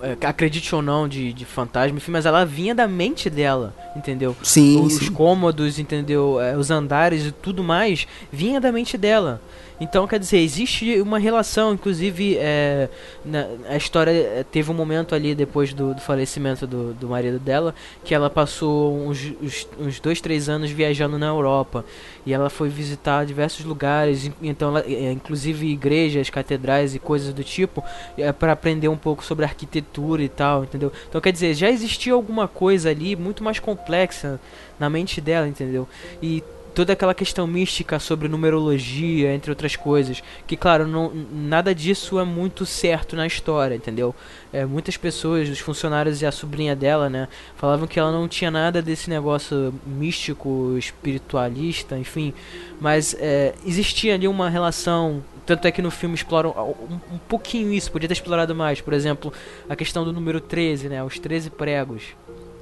é, acredite ou não, de, de fantasma, enfim, mas ela vinha da mente dela, entendeu? Sim, os sim. cômodos, entendeu? É, os andares e tudo mais vinha da mente dela. Então, quer dizer, existe uma relação, inclusive, é, na, a história é, teve um momento ali depois do, do falecimento do, do marido dela, que ela passou uns, uns, uns dois, três anos viajando na Europa. E ela foi visitar diversos lugares, então, ela, é, inclusive igrejas, catedrais e coisas do tipo, é, para aprender um pouco sobre arquitetura e tal, entendeu? Então, quer dizer, já existia alguma coisa ali muito mais complexa na mente dela, entendeu? E toda aquela questão mística sobre numerologia, entre outras coisas, que claro, não, nada disso é muito certo na história, entendeu? É, muitas pessoas, os funcionários e a sobrinha dela, né, falavam que ela não tinha nada desse negócio místico, espiritualista, enfim, mas é, existia ali uma relação tanto é que no filme exploram um, um pouquinho isso, podia ter explorado mais. Por exemplo, a questão do número 13, né? Os 13 pregos.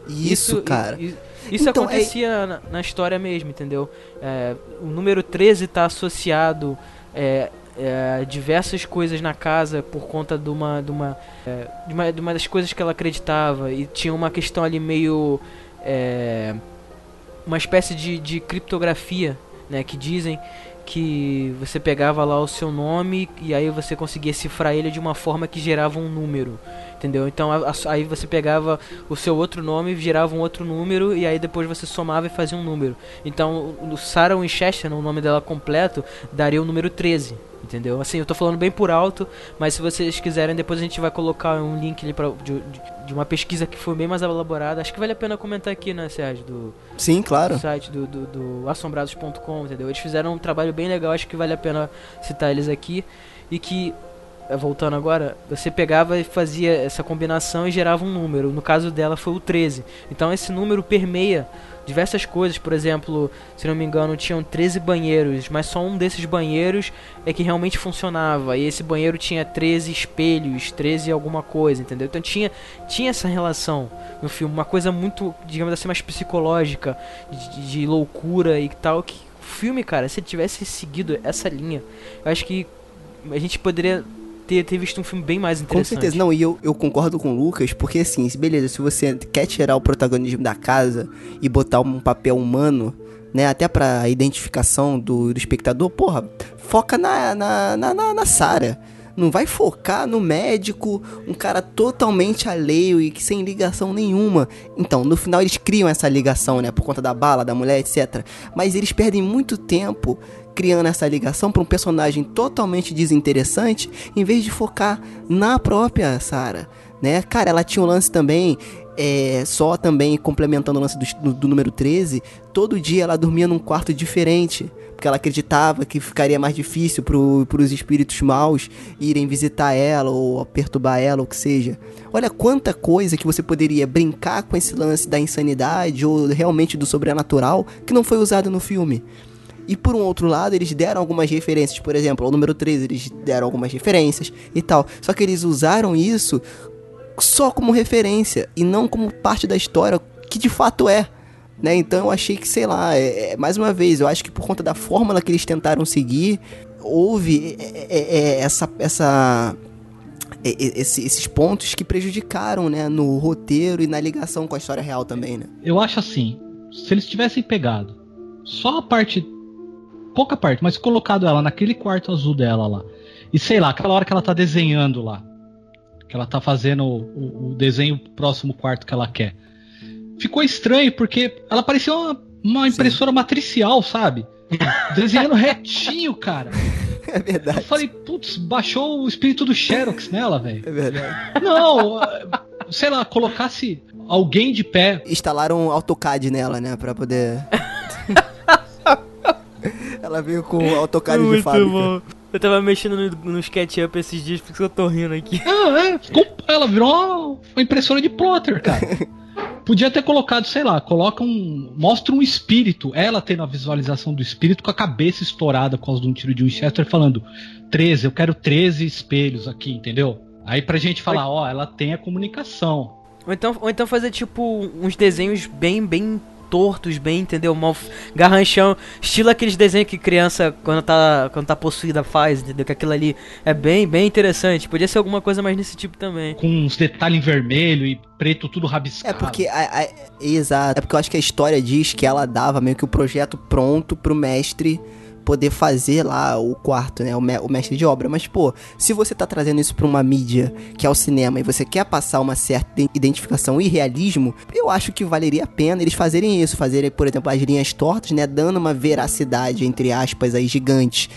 Isso, cara. i- Isso Então, é- acontecia na, na história mesmo, entendeu? É, o número 13 está associado é, é, a diversas coisas na casa por conta de uma, de, uma, é, de, uma, de uma das coisas que ela acreditava. E tinha uma questão ali meio. é, uma espécie de, de criptografia, né? Que dizem que você pegava lá o seu nome e aí você conseguia cifrar ele de uma forma que gerava um número, entendeu? Então a- a- aí você pegava o seu outro nome, gerava um outro número e aí depois você somava e fazia um número. Então o Sarah Winchester, o nome dela completo, daria o número 13, entendeu? Assim, eu tô falando bem por alto, mas se vocês quiserem depois a gente vai colocar um link ali pra, de, de- uma pesquisa que foi bem mais elaborada. Acho que vale a pena comentar aqui, né, Sérgio, do, Sim, claro. do site do, do, do assombrados.com, entendeu? Eles fizeram um trabalho bem legal, acho que vale a pena citar eles aqui. E que, voltando agora, você pegava e fazia essa combinação e gerava um número. No caso dela foi o 13. Então esse número permeia diversas coisas. Por exemplo, se não me engano, tinham 13 banheiros, mas só um desses banheiros é que realmente funcionava. E esse banheiro tinha 13 espelhos, 13 alguma coisa, entendeu? Então tinha, tinha essa relação no filme, uma coisa muito, digamos assim, mais psicológica, de, de loucura e tal. Que o filme, cara, se ele tivesse seguido essa linha, eu acho que a gente poderia ter, ter visto um filme bem mais Com interessante. certeza, não, e eu, eu concordo com o Lucas, porque assim, beleza, se você quer tirar o protagonismo da casa e botar um papel humano, né, até pra identificação do, do espectador, porra, foca na, na, na, na, na Sarah, Não vai focar no médico, um cara totalmente alheio e que sem ligação nenhuma. Então, no final eles criam essa ligação, né? Por conta da bala, da mulher, etc. Mas eles perdem muito tempo criando essa ligação para um personagem totalmente desinteressante, em vez de focar na própria Sarah, né? Cara, ela tinha um lance também, é, só também complementando o lance do, do, do número 13, todo dia ela dormia num quarto diferente, porque ela acreditava que ficaria mais difícil para os espíritos maus irem visitar ela ou perturbar ela, ou que seja. Olha quanta coisa que você poderia brincar com esse lance da insanidade ou realmente do sobrenatural que não foi usado no filme. E por um outro lado, eles deram algumas referências, por exemplo, ao número 13, eles deram algumas referências e tal. Só que eles usaram isso só como referência e não como parte da história que de fato é. Né? Então eu achei que, sei lá, é, é, mais uma vez, eu acho que por conta da fórmula que eles tentaram seguir, houve é, é, é essa, essa esse, esses pontos que prejudicaram, né, no roteiro e na ligação com a história real também, né? Eu acho assim, se eles tivessem pegado só a parte pouca parte, mas colocado ela naquele quarto azul dela lá. E sei lá, aquela hora que ela tá desenhando lá. Que ela tá fazendo o, o, o desenho próximo quarto que ela quer. Ficou estranho porque ela parecia uma, uma impressora Sim. matricial, sabe? Desenhando retinho, cara. É verdade. Eu falei, putz, baixou o espírito do Xerox nela, velho. É verdade. Não, sei lá, colocasse alguém de pé. Instalaram um AutoCAD nela, né? Pra poder. Ela veio com AutoCAD de fábrica. Bom. Eu tava mexendo no, no SketchUp esses dias, porque eu tô rindo aqui. Ah, é. Ficou, ela virou uma impressora de plotter, cara. Podia ter colocado, sei lá, coloca um. Mostra um espírito. Ela tendo a visualização do espírito com a cabeça estourada por causa de um tiro de Winchester, falando: 13, eu quero 13 espelhos aqui, entendeu? Aí pra gente falar, ó, ela tem a comunicação. Ou então, ou então fazer tipo uns desenhos bem, bem tortos, bem, entendeu? Mal garranchão, estilo aqueles desenhos que criança quando tá quando tá possuída faz, entendeu? Que aquilo ali é bem, bem interessante. Podia ser alguma coisa mais nesse tipo também. Com uns detalhes em vermelho e preto tudo rabiscado. É porque a, a, exato, é porque eu acho que a história diz que ela dava meio que o projeto pronto pro mestre poder fazer lá o quarto, né? O, me o, mestre de obra. Mas, pô, se você tá trazendo isso pra uma mídia que é o cinema e você quer passar uma certa identificação e realismo, eu acho que valeria a pena eles fazerem isso, fazerem, por exemplo, as linhas tortas, né? Dando uma veracidade, entre aspas, aí, gigante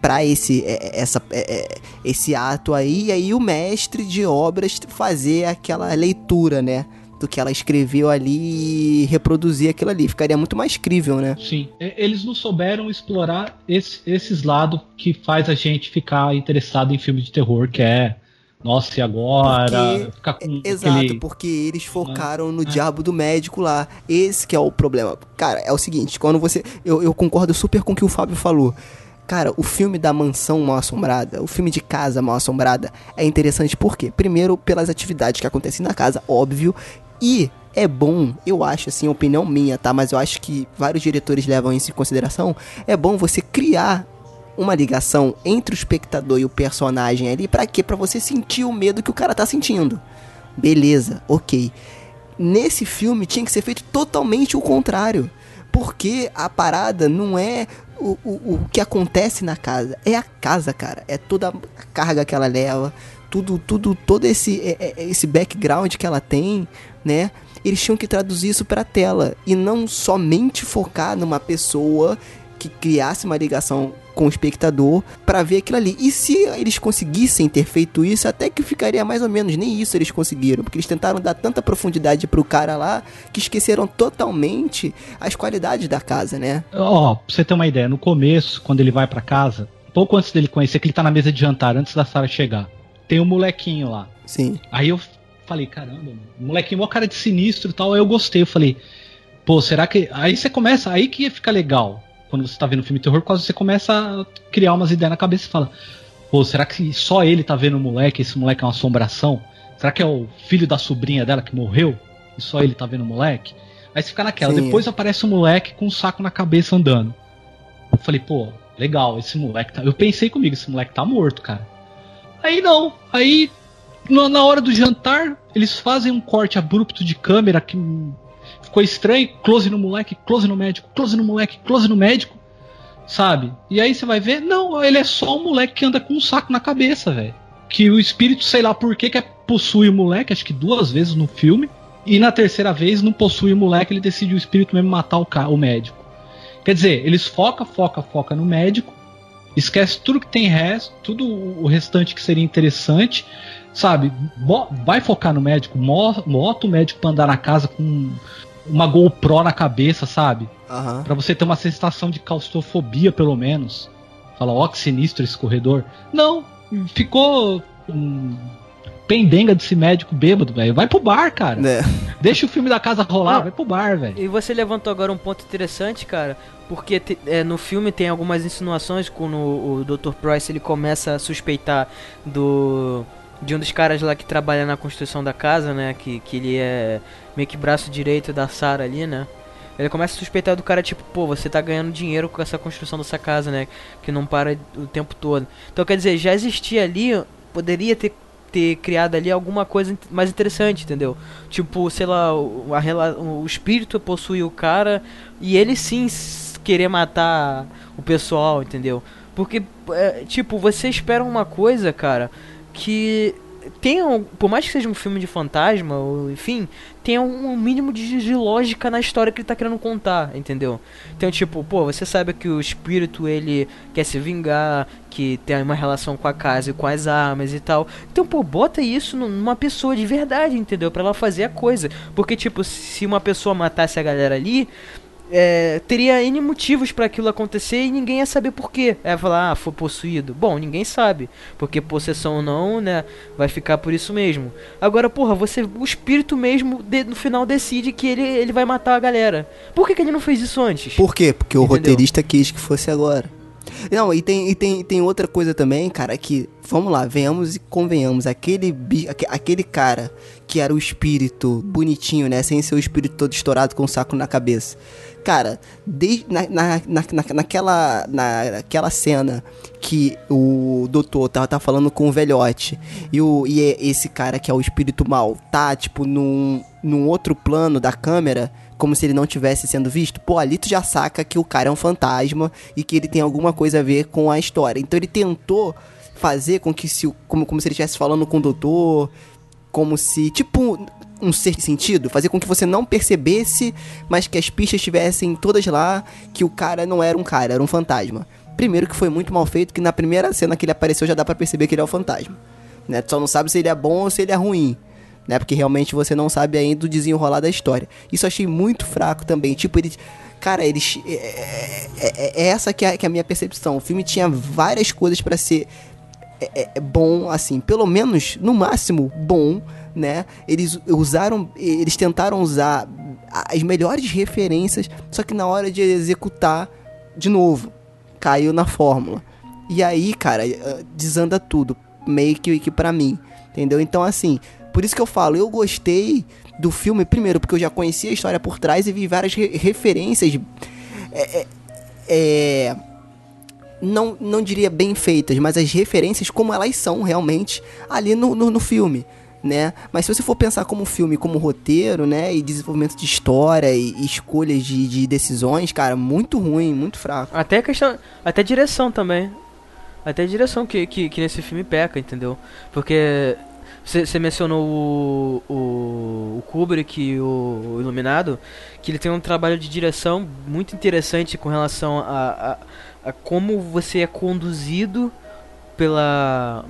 para esse é, é, essa é, esse ato aí e aí o mestre de obras fazer aquela leitura, né? Do que ela escreveu ali e reproduzir aquilo ali. Ficaria muito mais crível, né? Sim. Eles não souberam explorar esse, esses lados que faz a gente ficar interessado em filme de terror, que é. Nossa, e agora? Porque, com exato, aquele... porque eles focaram no é. diabo do médico lá. Esse que é o problema. Cara, é o seguinte, quando você. Eu, eu concordo super com o que o Fábio falou. Cara, o filme da mansão mal assombrada, o filme de casa mal assombrada é interessante por quê? Primeiro, pelas atividades que acontecem na casa, óbvio, e é bom, eu acho assim, opinião minha, tá? Mas eu acho que vários diretores levam isso em consideração. É bom você criar uma ligação entre o espectador e o personagem ali, para quê? Para você sentir o medo que o cara tá sentindo. Beleza, ok. Nesse filme tinha que ser feito totalmente o contrário. Porque a parada não é o, o, o que acontece na casa, é a casa, cara. É toda a carga que ela leva, tudo, tudo, todo esse, é, é, esse background que ela tem, né? Eles tinham que traduzir isso para tela e não somente focar numa pessoa que criasse uma ligação com o espectador para ver aquilo ali. E se eles conseguissem ter feito isso, até que ficaria mais ou menos. Nem isso eles conseguiram, porque eles tentaram dar tanta profundidade pro cara lá que esqueceram totalmente as qualidades da casa, né? Ó, oh, pra você ter uma ideia, no começo, quando ele vai para casa, pouco antes dele conhecer que ele tá na mesa de jantar, antes da Sarah chegar, tem um molequinho lá. Sim. Aí eu falei, caramba, molequinho, mó cara de sinistro e tal. Aí eu gostei, eu falei, pô, será que. Aí você começa, aí que fica legal. Quando você tá vendo filme de terror, quase você começa a criar umas ideias na cabeça e fala, pô, será que só ele tá vendo o moleque? Esse moleque é uma assombração? Será que é o filho da sobrinha dela que morreu? E só ele tá vendo o moleque? Aí você fica naquela. Sim, Depois aparece um moleque com um saco na cabeça andando. Eu falei, pô, legal, esse moleque tá. Eu pensei comigo, esse moleque tá morto, cara. Aí não. Aí na hora do jantar, eles fazem um corte abrupto de câmera que ficou estranho. Close no moleque, close no médico, close no moleque, close no médico. sabe? E aí você vai ver, não, ele é só um moleque que anda com um saco na cabeça, velho. Que o espírito, sei lá por que, que é, possui o moleque, acho que duas vezes no filme. E na terceira vez não possui o moleque, ele decide o espírito mesmo matar o, o médico. Quer dizer, eles foca, foca, foca no médico, esquece tudo que tem resto, tudo o restante que seria interessante, sabe? Bo- Vai focar no médico, mo- bota o médico pra andar na casa com uma GoPro na cabeça, sabe? Aham. Pra você ter uma sensação de claustrofobia, pelo menos. Fala, ó, que sinistro esse corredor. Não, ficou um pendenga desse médico bêbado, velho. Vai pro bar, cara. Né? Deixa o filme da casa rolar, Não. vai pro bar, velho. E você levantou agora um ponto interessante, cara, porque te- é, no filme tem algumas insinuações quando o, o Dr. Price ele começa a suspeitar do de um dos caras lá que trabalha na construção da casa, né, que, que ele é meio que braço direito da Sarah ali, né? Ele começa a suspeitar do cara, tipo, pô, você tá ganhando dinheiro com essa construção dessa casa, né? Que não para o tempo todo. Então, quer dizer, já existia ali, poderia ter, ter criado ali alguma coisa mais interessante, entendeu? Tipo, sei lá, o, a o espírito possui o cara e ele sim querer matar o pessoal, entendeu? Porque, é, tipo, você espera uma coisa, cara, que tenha, um- por mais que seja um filme de fantasma, ou enfim, tenha um mínimo de, de lógica na história que ele tá querendo contar, entendeu? Então, tipo, pô, você sabe que o espírito ele quer se vingar, que tem uma relação com a casa e com as armas e tal. Então, pô, bota isso nu- numa pessoa de verdade, entendeu? Pra ela fazer a coisa. Porque, tipo, se uma pessoa matasse a galera ali, é, teria N motivos pra aquilo acontecer e ninguém ia saber por quê. É falar, ah, foi possuído. Bom, ninguém sabe. Porque possessão ou não, né? Vai ficar por isso mesmo. Agora, porra, você. O espírito mesmo de- no final decide que ele, ele vai matar a galera. Por que, que ele não fez isso antes? Por quê? Porque o Entendeu? roteirista quis que fosse agora. Não, e tem, e tem, tem outra coisa também, cara, que, vamos lá, venhamos e convenhamos, aquele, aquele cara que era o espírito bonitinho, né, sem ser o espírito todo estourado com o saco na cabeça. Cara, desde na, na, na, na- naquela, naquela cena que o doutor tava, tava falando com o velhote e, o, e é esse cara que é o espírito mal tá, tipo, num, num outro plano da câmera, como se ele não tivesse sendo visto, pô, ali tu já saca que o cara é um fantasma e que ele tem alguma coisa a ver com a história. Então ele tentou fazer com que se como, como se ele estivesse falando com o doutor, como se tipo um ser sentido, fazer com que você não percebesse, mas que as pistas estivessem todas lá, que o cara não era um cara, era um fantasma. Primeiro que foi muito mal feito, que na primeira cena que ele apareceu já dá pra perceber que ele é o fantasma. Né? Tu só não sabe se ele é bom ou se ele é ruim né? Porque realmente você não sabe ainda o desenrolar da história. Isso eu achei muito fraco também. Tipo, ele. Cara, eles. É, é- é- é essa que é, que é a minha percepção. O filme tinha várias coisas pra ser é- é- é bom, assim, pelo menos, no máximo, bom, né? Eles usaram. Eles tentaram usar as melhores referências, só que na hora de executar, de novo, caiu na fórmula. E aí, cara, eh, desanda tudo. Meio que, que pra mim. Entendeu? Então, assim, por isso que eu falo, eu gostei do filme, primeiro, porque eu já conhecia a história por trás e vi várias re- referências. É, é- é, não, não diria bem feitas, mas as referências como elas são realmente ali no, no, no filme. Né? Mas se você for pensar como filme, como roteiro, né? E desenvolvimento de história e, e escolhas de, de decisões, cara, muito ruim, muito fraco. Até questão. Até direção também. Até direção que, que, que nesse filme peca, entendeu? Porque você mencionou o, o, o Kubrick e o, o Iluminado, que ele tem um trabalho de direção muito interessante com relação a, a, a como você é conduzido pela.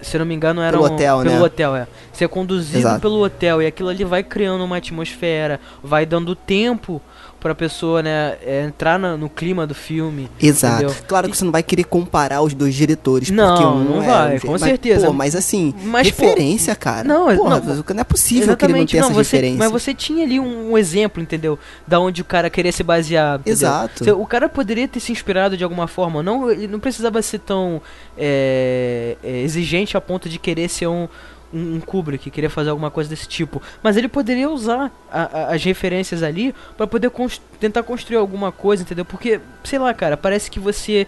Se não me engano, era Pelo um- hotel, pelo né? hotel, é. Você é conduzido Exato. pelo hotel e aquilo ali vai criando uma atmosfera, vai dando tempo pra pessoa, né, é, entrar na- no clima do filme. Exato. Entendeu? Claro que você não vai querer comparar os dois diretores. Não, um não é vai, com mas, certeza. Pô, mas assim, Mas, pô, referência, cara. não, Porra, não, não, é possível que ele não tenha não, essa você, referência. mas você tinha ali um, um exemplo, entendeu? Da onde o cara queria se basear. entendeu? Exato. O cara poderia ter se inspirado de alguma forma, não, ele não precisava ser tão é, é, exigente a ponto de querer ser um, um, um Kubrick, querer fazer alguma coisa desse tipo. Mas ele poderia usar a- a- as referências ali pra poder cons- tentar construir alguma coisa, entendeu? Porque, sei lá, cara, parece que você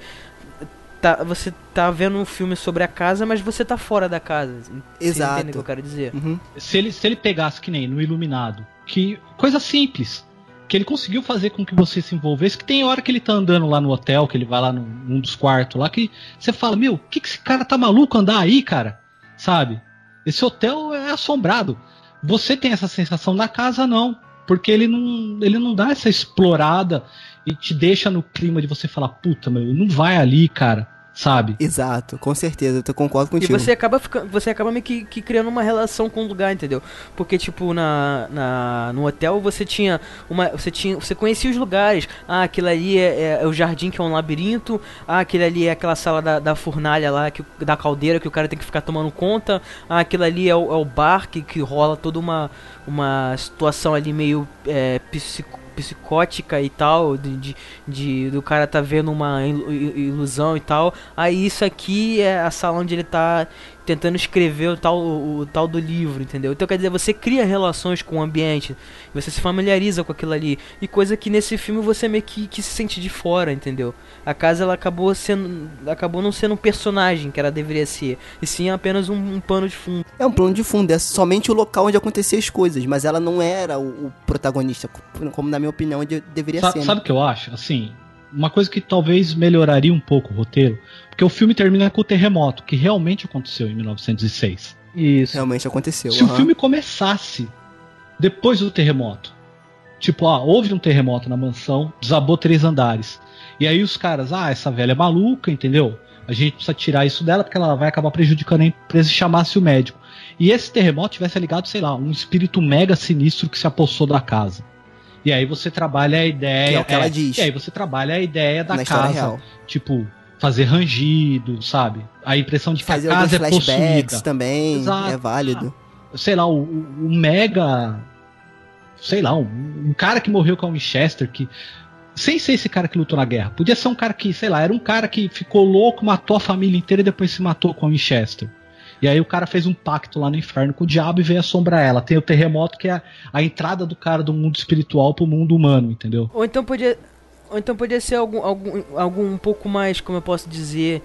tá, você tá vendo um filme sobre a casa, mas você tá fora da casa. Você Exato. entende o que eu quero dizer? Uhum. Se ele, se ele pegasse que nem no Iluminado, que coisa simples. que ele conseguiu fazer com que você se envolvesse, que tem hora que ele tá andando lá no hotel, que ele vai lá num, num dos quartos lá, que você fala, meu, o que, que esse cara tá maluco andar aí, cara? Sabe? Esse hotel é assombrado. Você tem essa sensação na casa, não. Porque ele não, ele não dá essa explorada e te deixa no clima de você falar, puta, meu, não vai ali, cara sabe? Exato, com certeza, eu concordo contigo. E você acaba ficando, você acaba meio que, que, criando uma relação com o lugar, entendeu? Porque tipo na, na no hotel você tinha uma, você tinha, você conhecia os lugares. Ah, aquilo ali é, é, é o jardim que é um labirinto. Ah, aquele ali é aquela sala da, da fornalha lá que da caldeira que o cara tem que ficar tomando conta. Ah, aquilo ali é o, é o bar que, que rola toda uma uma situação ali meio é, psico psicótica e tal, de, de, de, do cara tá vendo uma ilusão e tal. Aí isso aqui é a sala onde ele tá tentando escrever o tal, o, o, tal do livro, entendeu? Então quer dizer, você cria relações com o ambiente, você se familiariza com aquilo ali. E coisa que nesse filme você meio que, que se sente de fora, entendeu? A casa ela acabou sendo. acabou não sendo um personagem que ela deveria ser, e sim apenas um, um pano de fundo. É um plano de fundo, é somente o local onde aconteciam as coisas, mas ela não era o, o protagonista, como na minha opinião de, deveria Sa ser. Né? Sabe o que eu acho? Assim, uma coisa que talvez melhoraria um pouco o roteiro, porque o filme termina com o terremoto, que realmente aconteceu em 1906. Isso. Realmente aconteceu. Se uhum. o filme começasse depois do terremoto, tipo, ah, houve um terremoto na mansão, desabou três andares. E aí os caras, ah, essa velha é maluca, entendeu? A gente precisa tirar isso dela porque ela vai acabar prejudicando a empresa e chamasse o médico. E esse terremoto tivesse ligado, sei lá, um espírito mega sinistro que se apossou da casa. E aí você trabalha a ideia. Que é o que é, ela diz. E aí você trabalha a ideia da Na casa. Tipo, fazer rangido, sabe? A impressão de que fazer a casa é possuída. também Exato. é válido. Sei lá, o, o mega. Sei lá, um, um, cara que morreu com a Winchester, que. Sem ser esse cara que lutou na guerra. Podia ser um cara que, sei lá, era um cara que ficou louco, matou a família inteira e depois se matou com a Winchester. E aí o cara fez um pacto lá no inferno com o diabo e veio assombrar ela. Tem o terremoto que é a entrada do cara do mundo espiritual pro mundo humano, entendeu? Ou então podia, ou então podia ser algum, algum, algum um pouco mais, como eu posso dizer,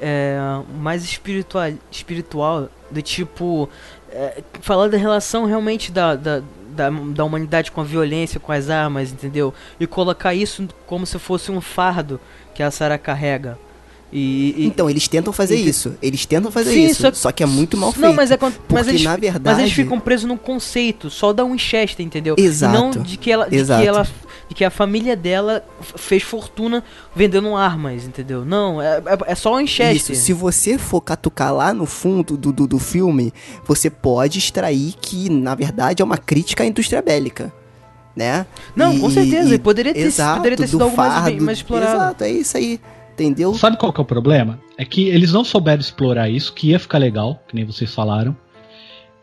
é, mais espiritual, espiritual do tipo é, falar da relação realmente da, da, da, da, humanidade com a violência, com as armas, entendeu? E colocar isso como se fosse um fardo que a Sarah carrega. E, e, então, eles tentam fazer e, isso. Eles tentam fazer sim, isso. Só, só, que é muito mal feito. Não, mas, é, mas, eles, na verdade... mas eles ficam presos num conceito só da Winchester, entendeu? Exato. E não de que ela, de Exato. que ela de que a família dela fez fortuna vendendo armas, entendeu? Não, é, é, é só o Winchester. Isso, se você for catucar lá no fundo do, do, do filme, você pode extrair que, na verdade, é uma crítica à indústria bélica. Né? Não, e, com certeza, e, poderia ter, exato, poderia ter sido algo mais, mais explorado. Exato, é isso aí. Entendeu? Sabe qual que é o problema? É que eles não souberam explorar isso, que ia ficar legal, que nem vocês falaram,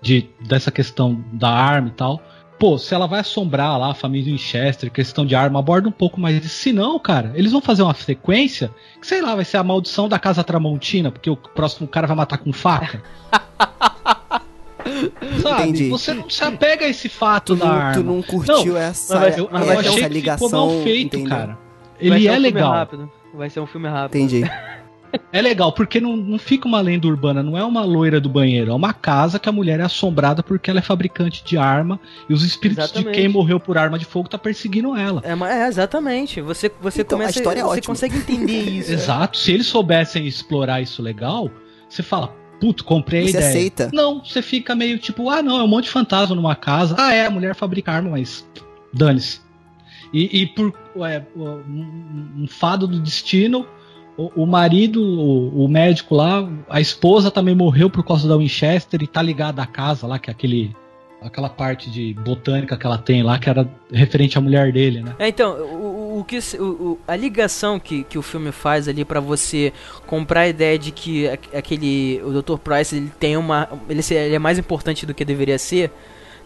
de dessa questão da arma e tal. Pô, se ela vai assombrar lá a família Winchester, questão de arma, aborda um pouco mais disso. Se não, cara, eles vão fazer uma sequência que, sei lá, vai ser a maldição da Casa Tramontina, porque o próximo cara vai matar com faca. Sabe? Entendi. Você não se apega a esse fato tu da não, arma. Tu não curtiu não, essa, mas, eu, mas eu achei essa ligação. Ficou mal feito, entendeu? cara. Ele é legal. Rápido. Vai ser um filme rápido. Entendi. É legal, porque não, não fica uma lenda urbana, não é uma loira do banheiro, é uma casa que a mulher é assombrada porque ela é fabricante de arma e os espíritos exatamente. de quem morreu por arma de fogo tá perseguindo ela. É, é exatamente. Você, você então, começa, a história é você ótima. consegue entender isso. Exato. Se eles soubessem explorar isso legal, você fala, puto, comprei você a ideia. aceita? Não, você fica meio tipo, ah, não, é um monte de fantasma numa casa. Ah, é, a mulher fabrica arma, mas dane-se. E, e por é, um, um fado do destino, o, o marido, o, o, médico lá, a esposa também morreu por causa da Winchester e tá ligada à casa lá, que é aquele. Aquela parte de botânica que ela tem lá, que era referente à mulher dele, né? É, então, o, o que a ligação que, que o filme faz ali para você comprar a ideia de que aquele o Dr. Price ele tem uma ele, ele é mais importante do que deveria ser,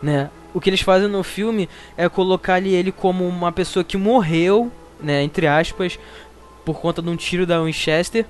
né? o que eles fazem no filme é colocar ele como uma pessoa que morreu, né, entre aspas, por conta de um tiro da Winchester.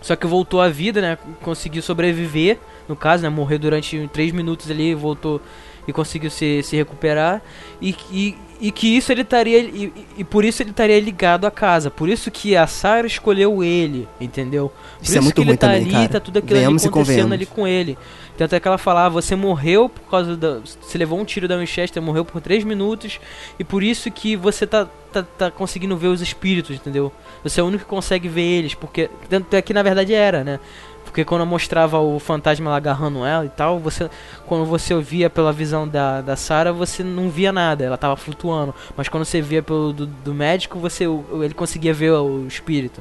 Só que voltou à vida, né? Conseguiu sobreviver, no caso, né? Morreu durante 3 minutos ali, voltou e conseguiu se, se recuperar e, e, e que isso ele estaria e, e por isso ele estaria ligado à casa. Por isso que a Sarah escolheu ele, entendeu? Por Isso é muito que ele ruim tá também, ali, cara. tá tudo aquilo ali Venhamos e acontecendo ali com ele. Tanto é que ela fala, ah, você morreu por causa da. Você levou um tiro da Winchester, morreu por 3 minutos, e por isso que você tá, tá, tá conseguindo ver os espíritos, entendeu? Você é o único que consegue ver eles, porque. Tanto é que na verdade era, né? Porque quando mostrava o fantasma lá agarrando ela e tal, você. Quando você ouvia pela visão da, da Sarah, você não via nada, ela tava flutuando. Mas quando você via pelo do, do médico, você ele conseguia ver o espírito.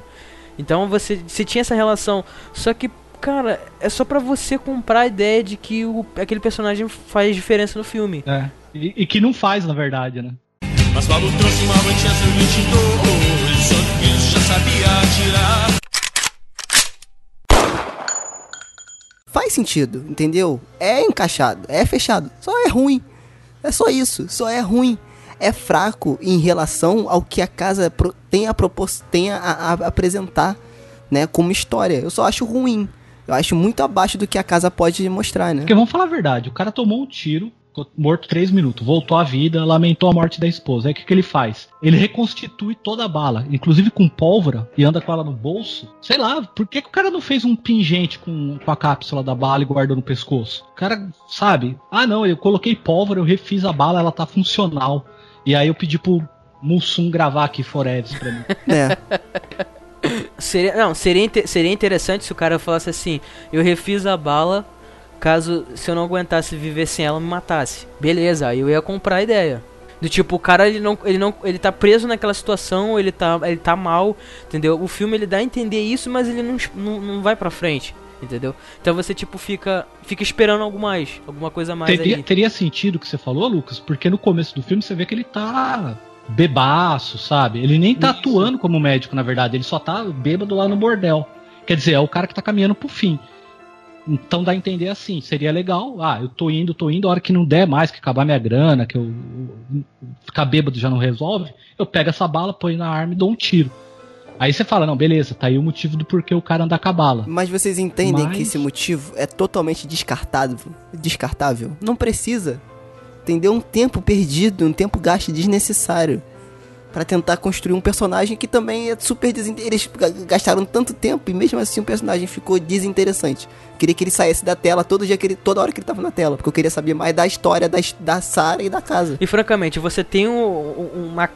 Então você, você tinha essa relação. Só que, cara, é só pra você comprar a ideia de que o, aquele personagem faz diferença no filme. É. E, e que não faz, na verdade, né? Mas Paulo trouxe uma Winchester 22 Outro que já sabia atirar Faz sentido, entendeu? É encaixado, é fechado. Só é ruim. É só isso, só é ruim. É fraco em relação ao que a casa tem a propor tem a, a- a apresentar, né, como história. Eu só acho ruim. Eu acho muito abaixo do que a casa pode mostrar, né? Porque vamos falar a verdade, o cara tomou um tiro, morto três minutos, voltou à vida, lamentou a morte da esposa. Aí o que, que ele faz? Ele reconstitui toda a bala, inclusive com pólvora, e anda com ela no bolso. Sei lá, por que, que o cara não fez um pingente com, com a cápsula da bala e guardou no pescoço? O cara, sabe? Ah, não, eu coloquei pólvora, eu refiz a bala, ela tá funcional. E aí eu pedi pro Mussum gravar aqui Forever pra mim. É. Seria, não, seria, seria interessante se o cara falasse assim: eu refiz a bala, caso se eu não aguentasse viver sem ela, me matasse. Beleza, aí eu ia comprar a ideia. Do tipo, o cara ele não, ele não, ele tá preso naquela situação, ele tá, ele tá mal, entendeu? O filme ele dá a entender isso, mas ele não, não, não vai pra frente, entendeu? Então você tipo fica, fica esperando algo mais, alguma coisa mais Teria, ali. teria sentido o que você falou, Lucas, porque no começo do filme você vê que ele tá bebaço, sabe? Ele nem tá Isso. atuando como médico, na verdade, ele só tá bêbado lá no bordel. Quer dizer, é o cara que tá caminhando pro fim. Então dá a entender assim, seria legal, ah, eu tô indo, tô indo, a hora que não der mais, que acabar minha grana, que eu ficar bêbado já não resolve, eu pego essa bala, põe na arma e dou um tiro. Aí você fala, não, beleza, tá aí o motivo do porquê o cara anda com a bala. Mas vocês entendem Mas- que esse motivo é totalmente descartável, descartável? Não precisa. Entendeu? Um tempo perdido, um tempo gasto desnecessário Pra tentar construir um personagem que também é super desinteressante. Eles ga- gastaram tanto tempo e mesmo assim o personagem ficou desinteressante. Queria que ele saísse da tela todo dia que ele, toda hora que ele tava na tela, porque eu queria saber mais da história da, da Sarah e da casa. E francamente, você tem um, um- uma,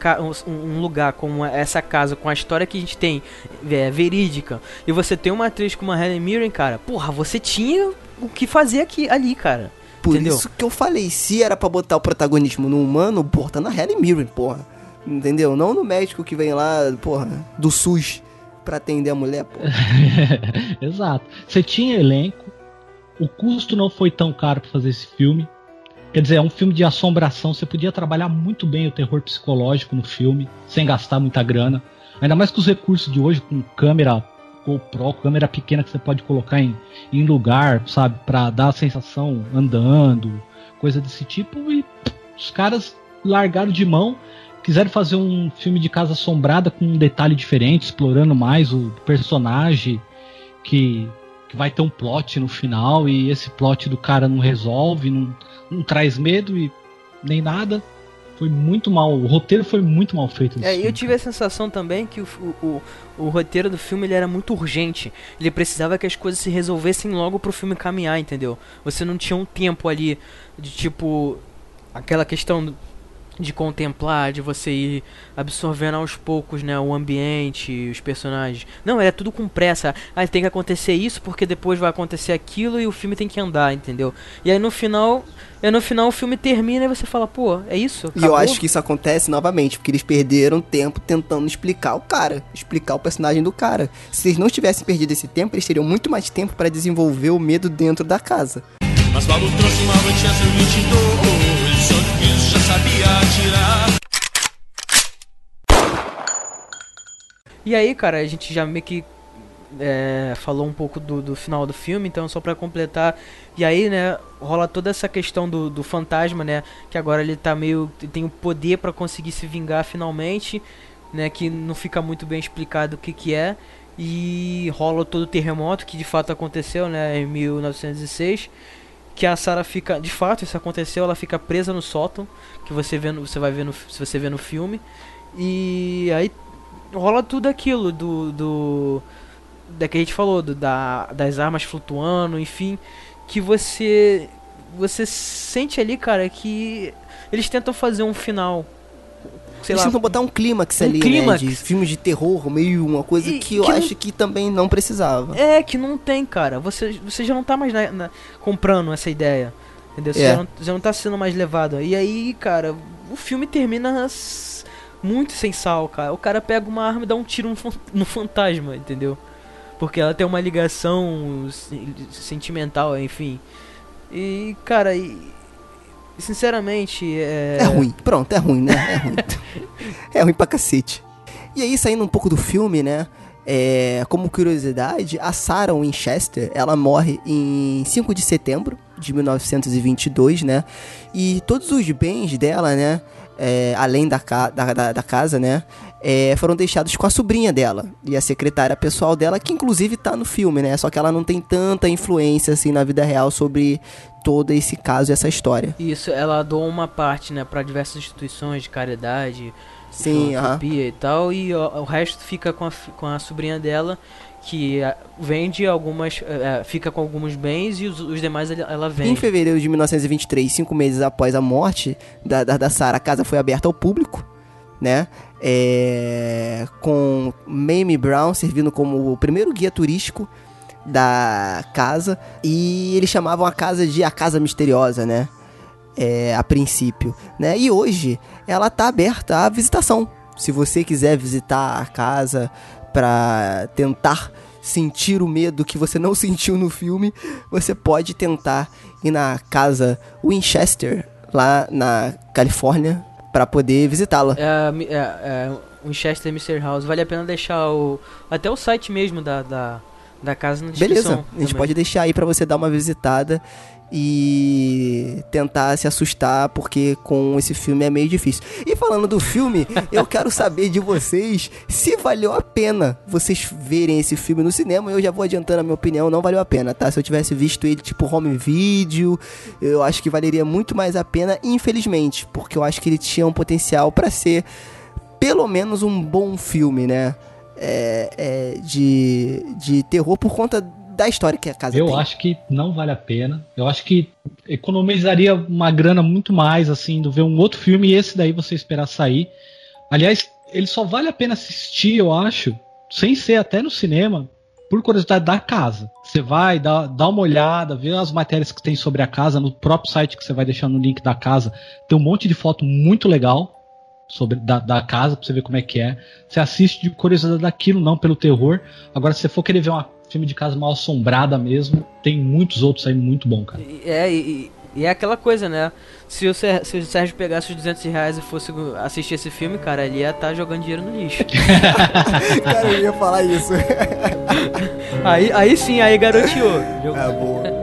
um, um lugar como essa casa, com a história que a gente tem é, verídica, e você tem uma atriz como a Helen Mirren, cara, porra, você tinha o que fazer aqui ali, cara. Por Entendeu? isso que eu falei, se era pra botar o protagonismo no humano, porra, tá na Helen Mirren, porra. Entendeu? Não no médico que vem lá, porra, do SUS pra atender a mulher, porra. Exato. Você tinha elenco, o custo não foi tão caro pra fazer esse filme. Quer dizer, é um filme de assombração, você podia trabalhar muito bem o terror psicológico no filme, sem gastar muita grana. Ainda mais com os recursos de hoje, com câmera GoPro, câmera pequena que você pode colocar em, em lugar, sabe, Pra dar a sensação andando, coisa desse tipo. E os caras largaram de mão, quiseram fazer um filme de casa assombrada com um detalhe diferente, explorando mais o personagem que, que vai ter um plot no final e esse plot do cara não resolve, não, não traz medo e nem nada. Foi muito mal, o roteiro foi muito mal feito. É, eu tive a sensação também que o, o, o, o roteiro do filme ele era muito urgente. Ele precisava que as coisas se resolvessem logo pro filme caminhar, entendeu? Você não tinha um tempo ali de tipo. aquela questão de contemplar, de você ir absorvendo aos poucos, né, o ambiente, os personagens. Não, era tudo com pressa. Ah, tem que acontecer isso porque depois vai acontecer aquilo e o filme tem que andar, entendeu? E aí no final, e aí no final o filme termina e você fala, pô, é isso? E eu Acabou? acho que isso acontece novamente, porque eles perderam tempo tentando explicar o cara, explicar o personagem do cara. Se eles não tivessem perdido esse tempo, eles teriam muito mais tempo pra desenvolver o medo dentro da casa. Mas Paulo trouxe uma Winchester 22 Outro que já sabia atirar E aí, cara, a gente já meio que é, falou um pouco do, do final do filme, então só pra completar. E aí, né, rola toda essa questão do, do fantasma, né? Que agora ele tá meio. tem o poder pra conseguir se vingar finalmente, né? Que não fica muito bem explicado o que que é. E rola todo o terremoto que de fato aconteceu, né? Em 1906. Que a Sarah fica, de fato, isso aconteceu, ela fica presa no sótão, que você vê no, você vai ver no, se você vê no filme. E aí rola tudo aquilo do do da que a gente falou, do, da, das armas flutuando, enfim, que você você sente ali, cara, que eles tentam fazer um final sei Eles lá, tentam botar um clímax um ali, clímax. né? De filmes de terror, meio uma coisa E- que eu que não- acho que também não precisava. É, que não tem, cara. Você, você já não tá mais na- na- comprando essa ideia. Entendeu? Você É. já, não, já não tá sendo mais levado. E aí, cara, o filme termina muito sem sal, cara. O cara pega uma arma e dá um tiro no, fan- no fantasma, entendeu? Porque ela tem uma ligação se- sentimental, enfim. E, cara, e, sinceramente, é. É ruim. Pronto, é ruim, né? É ruim. é ruim pra cacete. E aí, saindo um pouco do filme, né? É, como curiosidade, a Sarah Winchester, ela morre em 5 de setembro de 1922, né? E todos os bens dela, né? é, além da, ca- da, da, da casa, né? É, foram deixados com a sobrinha dela e a secretária pessoal dela, que inclusive tá no filme, né? Só que ela não tem tanta influência assim na vida real sobre todo esse caso e essa história. Isso, ela doa uma parte, né, pra diversas instituições de caridade, Sim, filantropia e tal, e o, o resto fica com a, com a sobrinha dela, que ah, vende algumas, eh, eh, fica com alguns bens e os, os demais ela, ela Em vende. fevereiro de 1923, cinco meses após a morte da, da, da Sarah, a casa foi aberta ao público, né? É, com Mamie Brown servindo como o primeiro guia turístico da casa. E eles chamavam a casa de a Casa Misteriosa, né? É, a princípio, né? E hoje ela tá aberta à visitação. Se você quiser visitar a casa para tentar sentir o medo que você não sentiu no filme, você pode tentar ir na casa Winchester, lá na Califórnia, para poder visitá-la. É, é, é, Winchester Mr. House. Vale a pena deixar o. Até o site mesmo da, da, da casa na descrição. Beleza, a gente também. pode deixar aí pra você dar uma visitada e tentar se assustar, porque com esse filme é meio difícil. E falando do filme, eu quero saber de vocês se valeu a pena vocês verem esse filme no cinema. Eu já vou adiantando a minha opinião, não valeu a pena, tá? Se eu tivesse visto ele tipo home video, eu acho que valeria muito mais a pena, infelizmente, porque eu acho que ele tinha um potencial pra ser pelo menos um bom filme, né? É, é, de, de terror por conta da história que a casa Eu tem. acho que não vale a pena. Eu acho que economizaria uma grana muito mais, assim, do ver um outro filme e esse daí você esperar sair. Aliás, ele só vale a pena assistir, eu acho, sem ser até no cinema, por curiosidade da casa. Você vai, dá, dá uma olhada, vê as matérias que tem sobre a casa, no próprio site que você vai deixar no link da casa, tem um monte de foto muito legal sobre da, da casa pra você ver como é que é. Você assiste de curiosidade daquilo, não pelo terror. Agora, se você for querer ver um filme de casa mal assombrada mesmo, tem muitos outros aí muito bom, cara. É, e, e é aquela coisa, né? Se o, se o Sérgio pegasse os 200 reais e fosse assistir esse filme, cara, ele ia estar jogando dinheiro no lixo. Cara, eu ia falar isso. aí, aí sim, aí garoteou. É boa.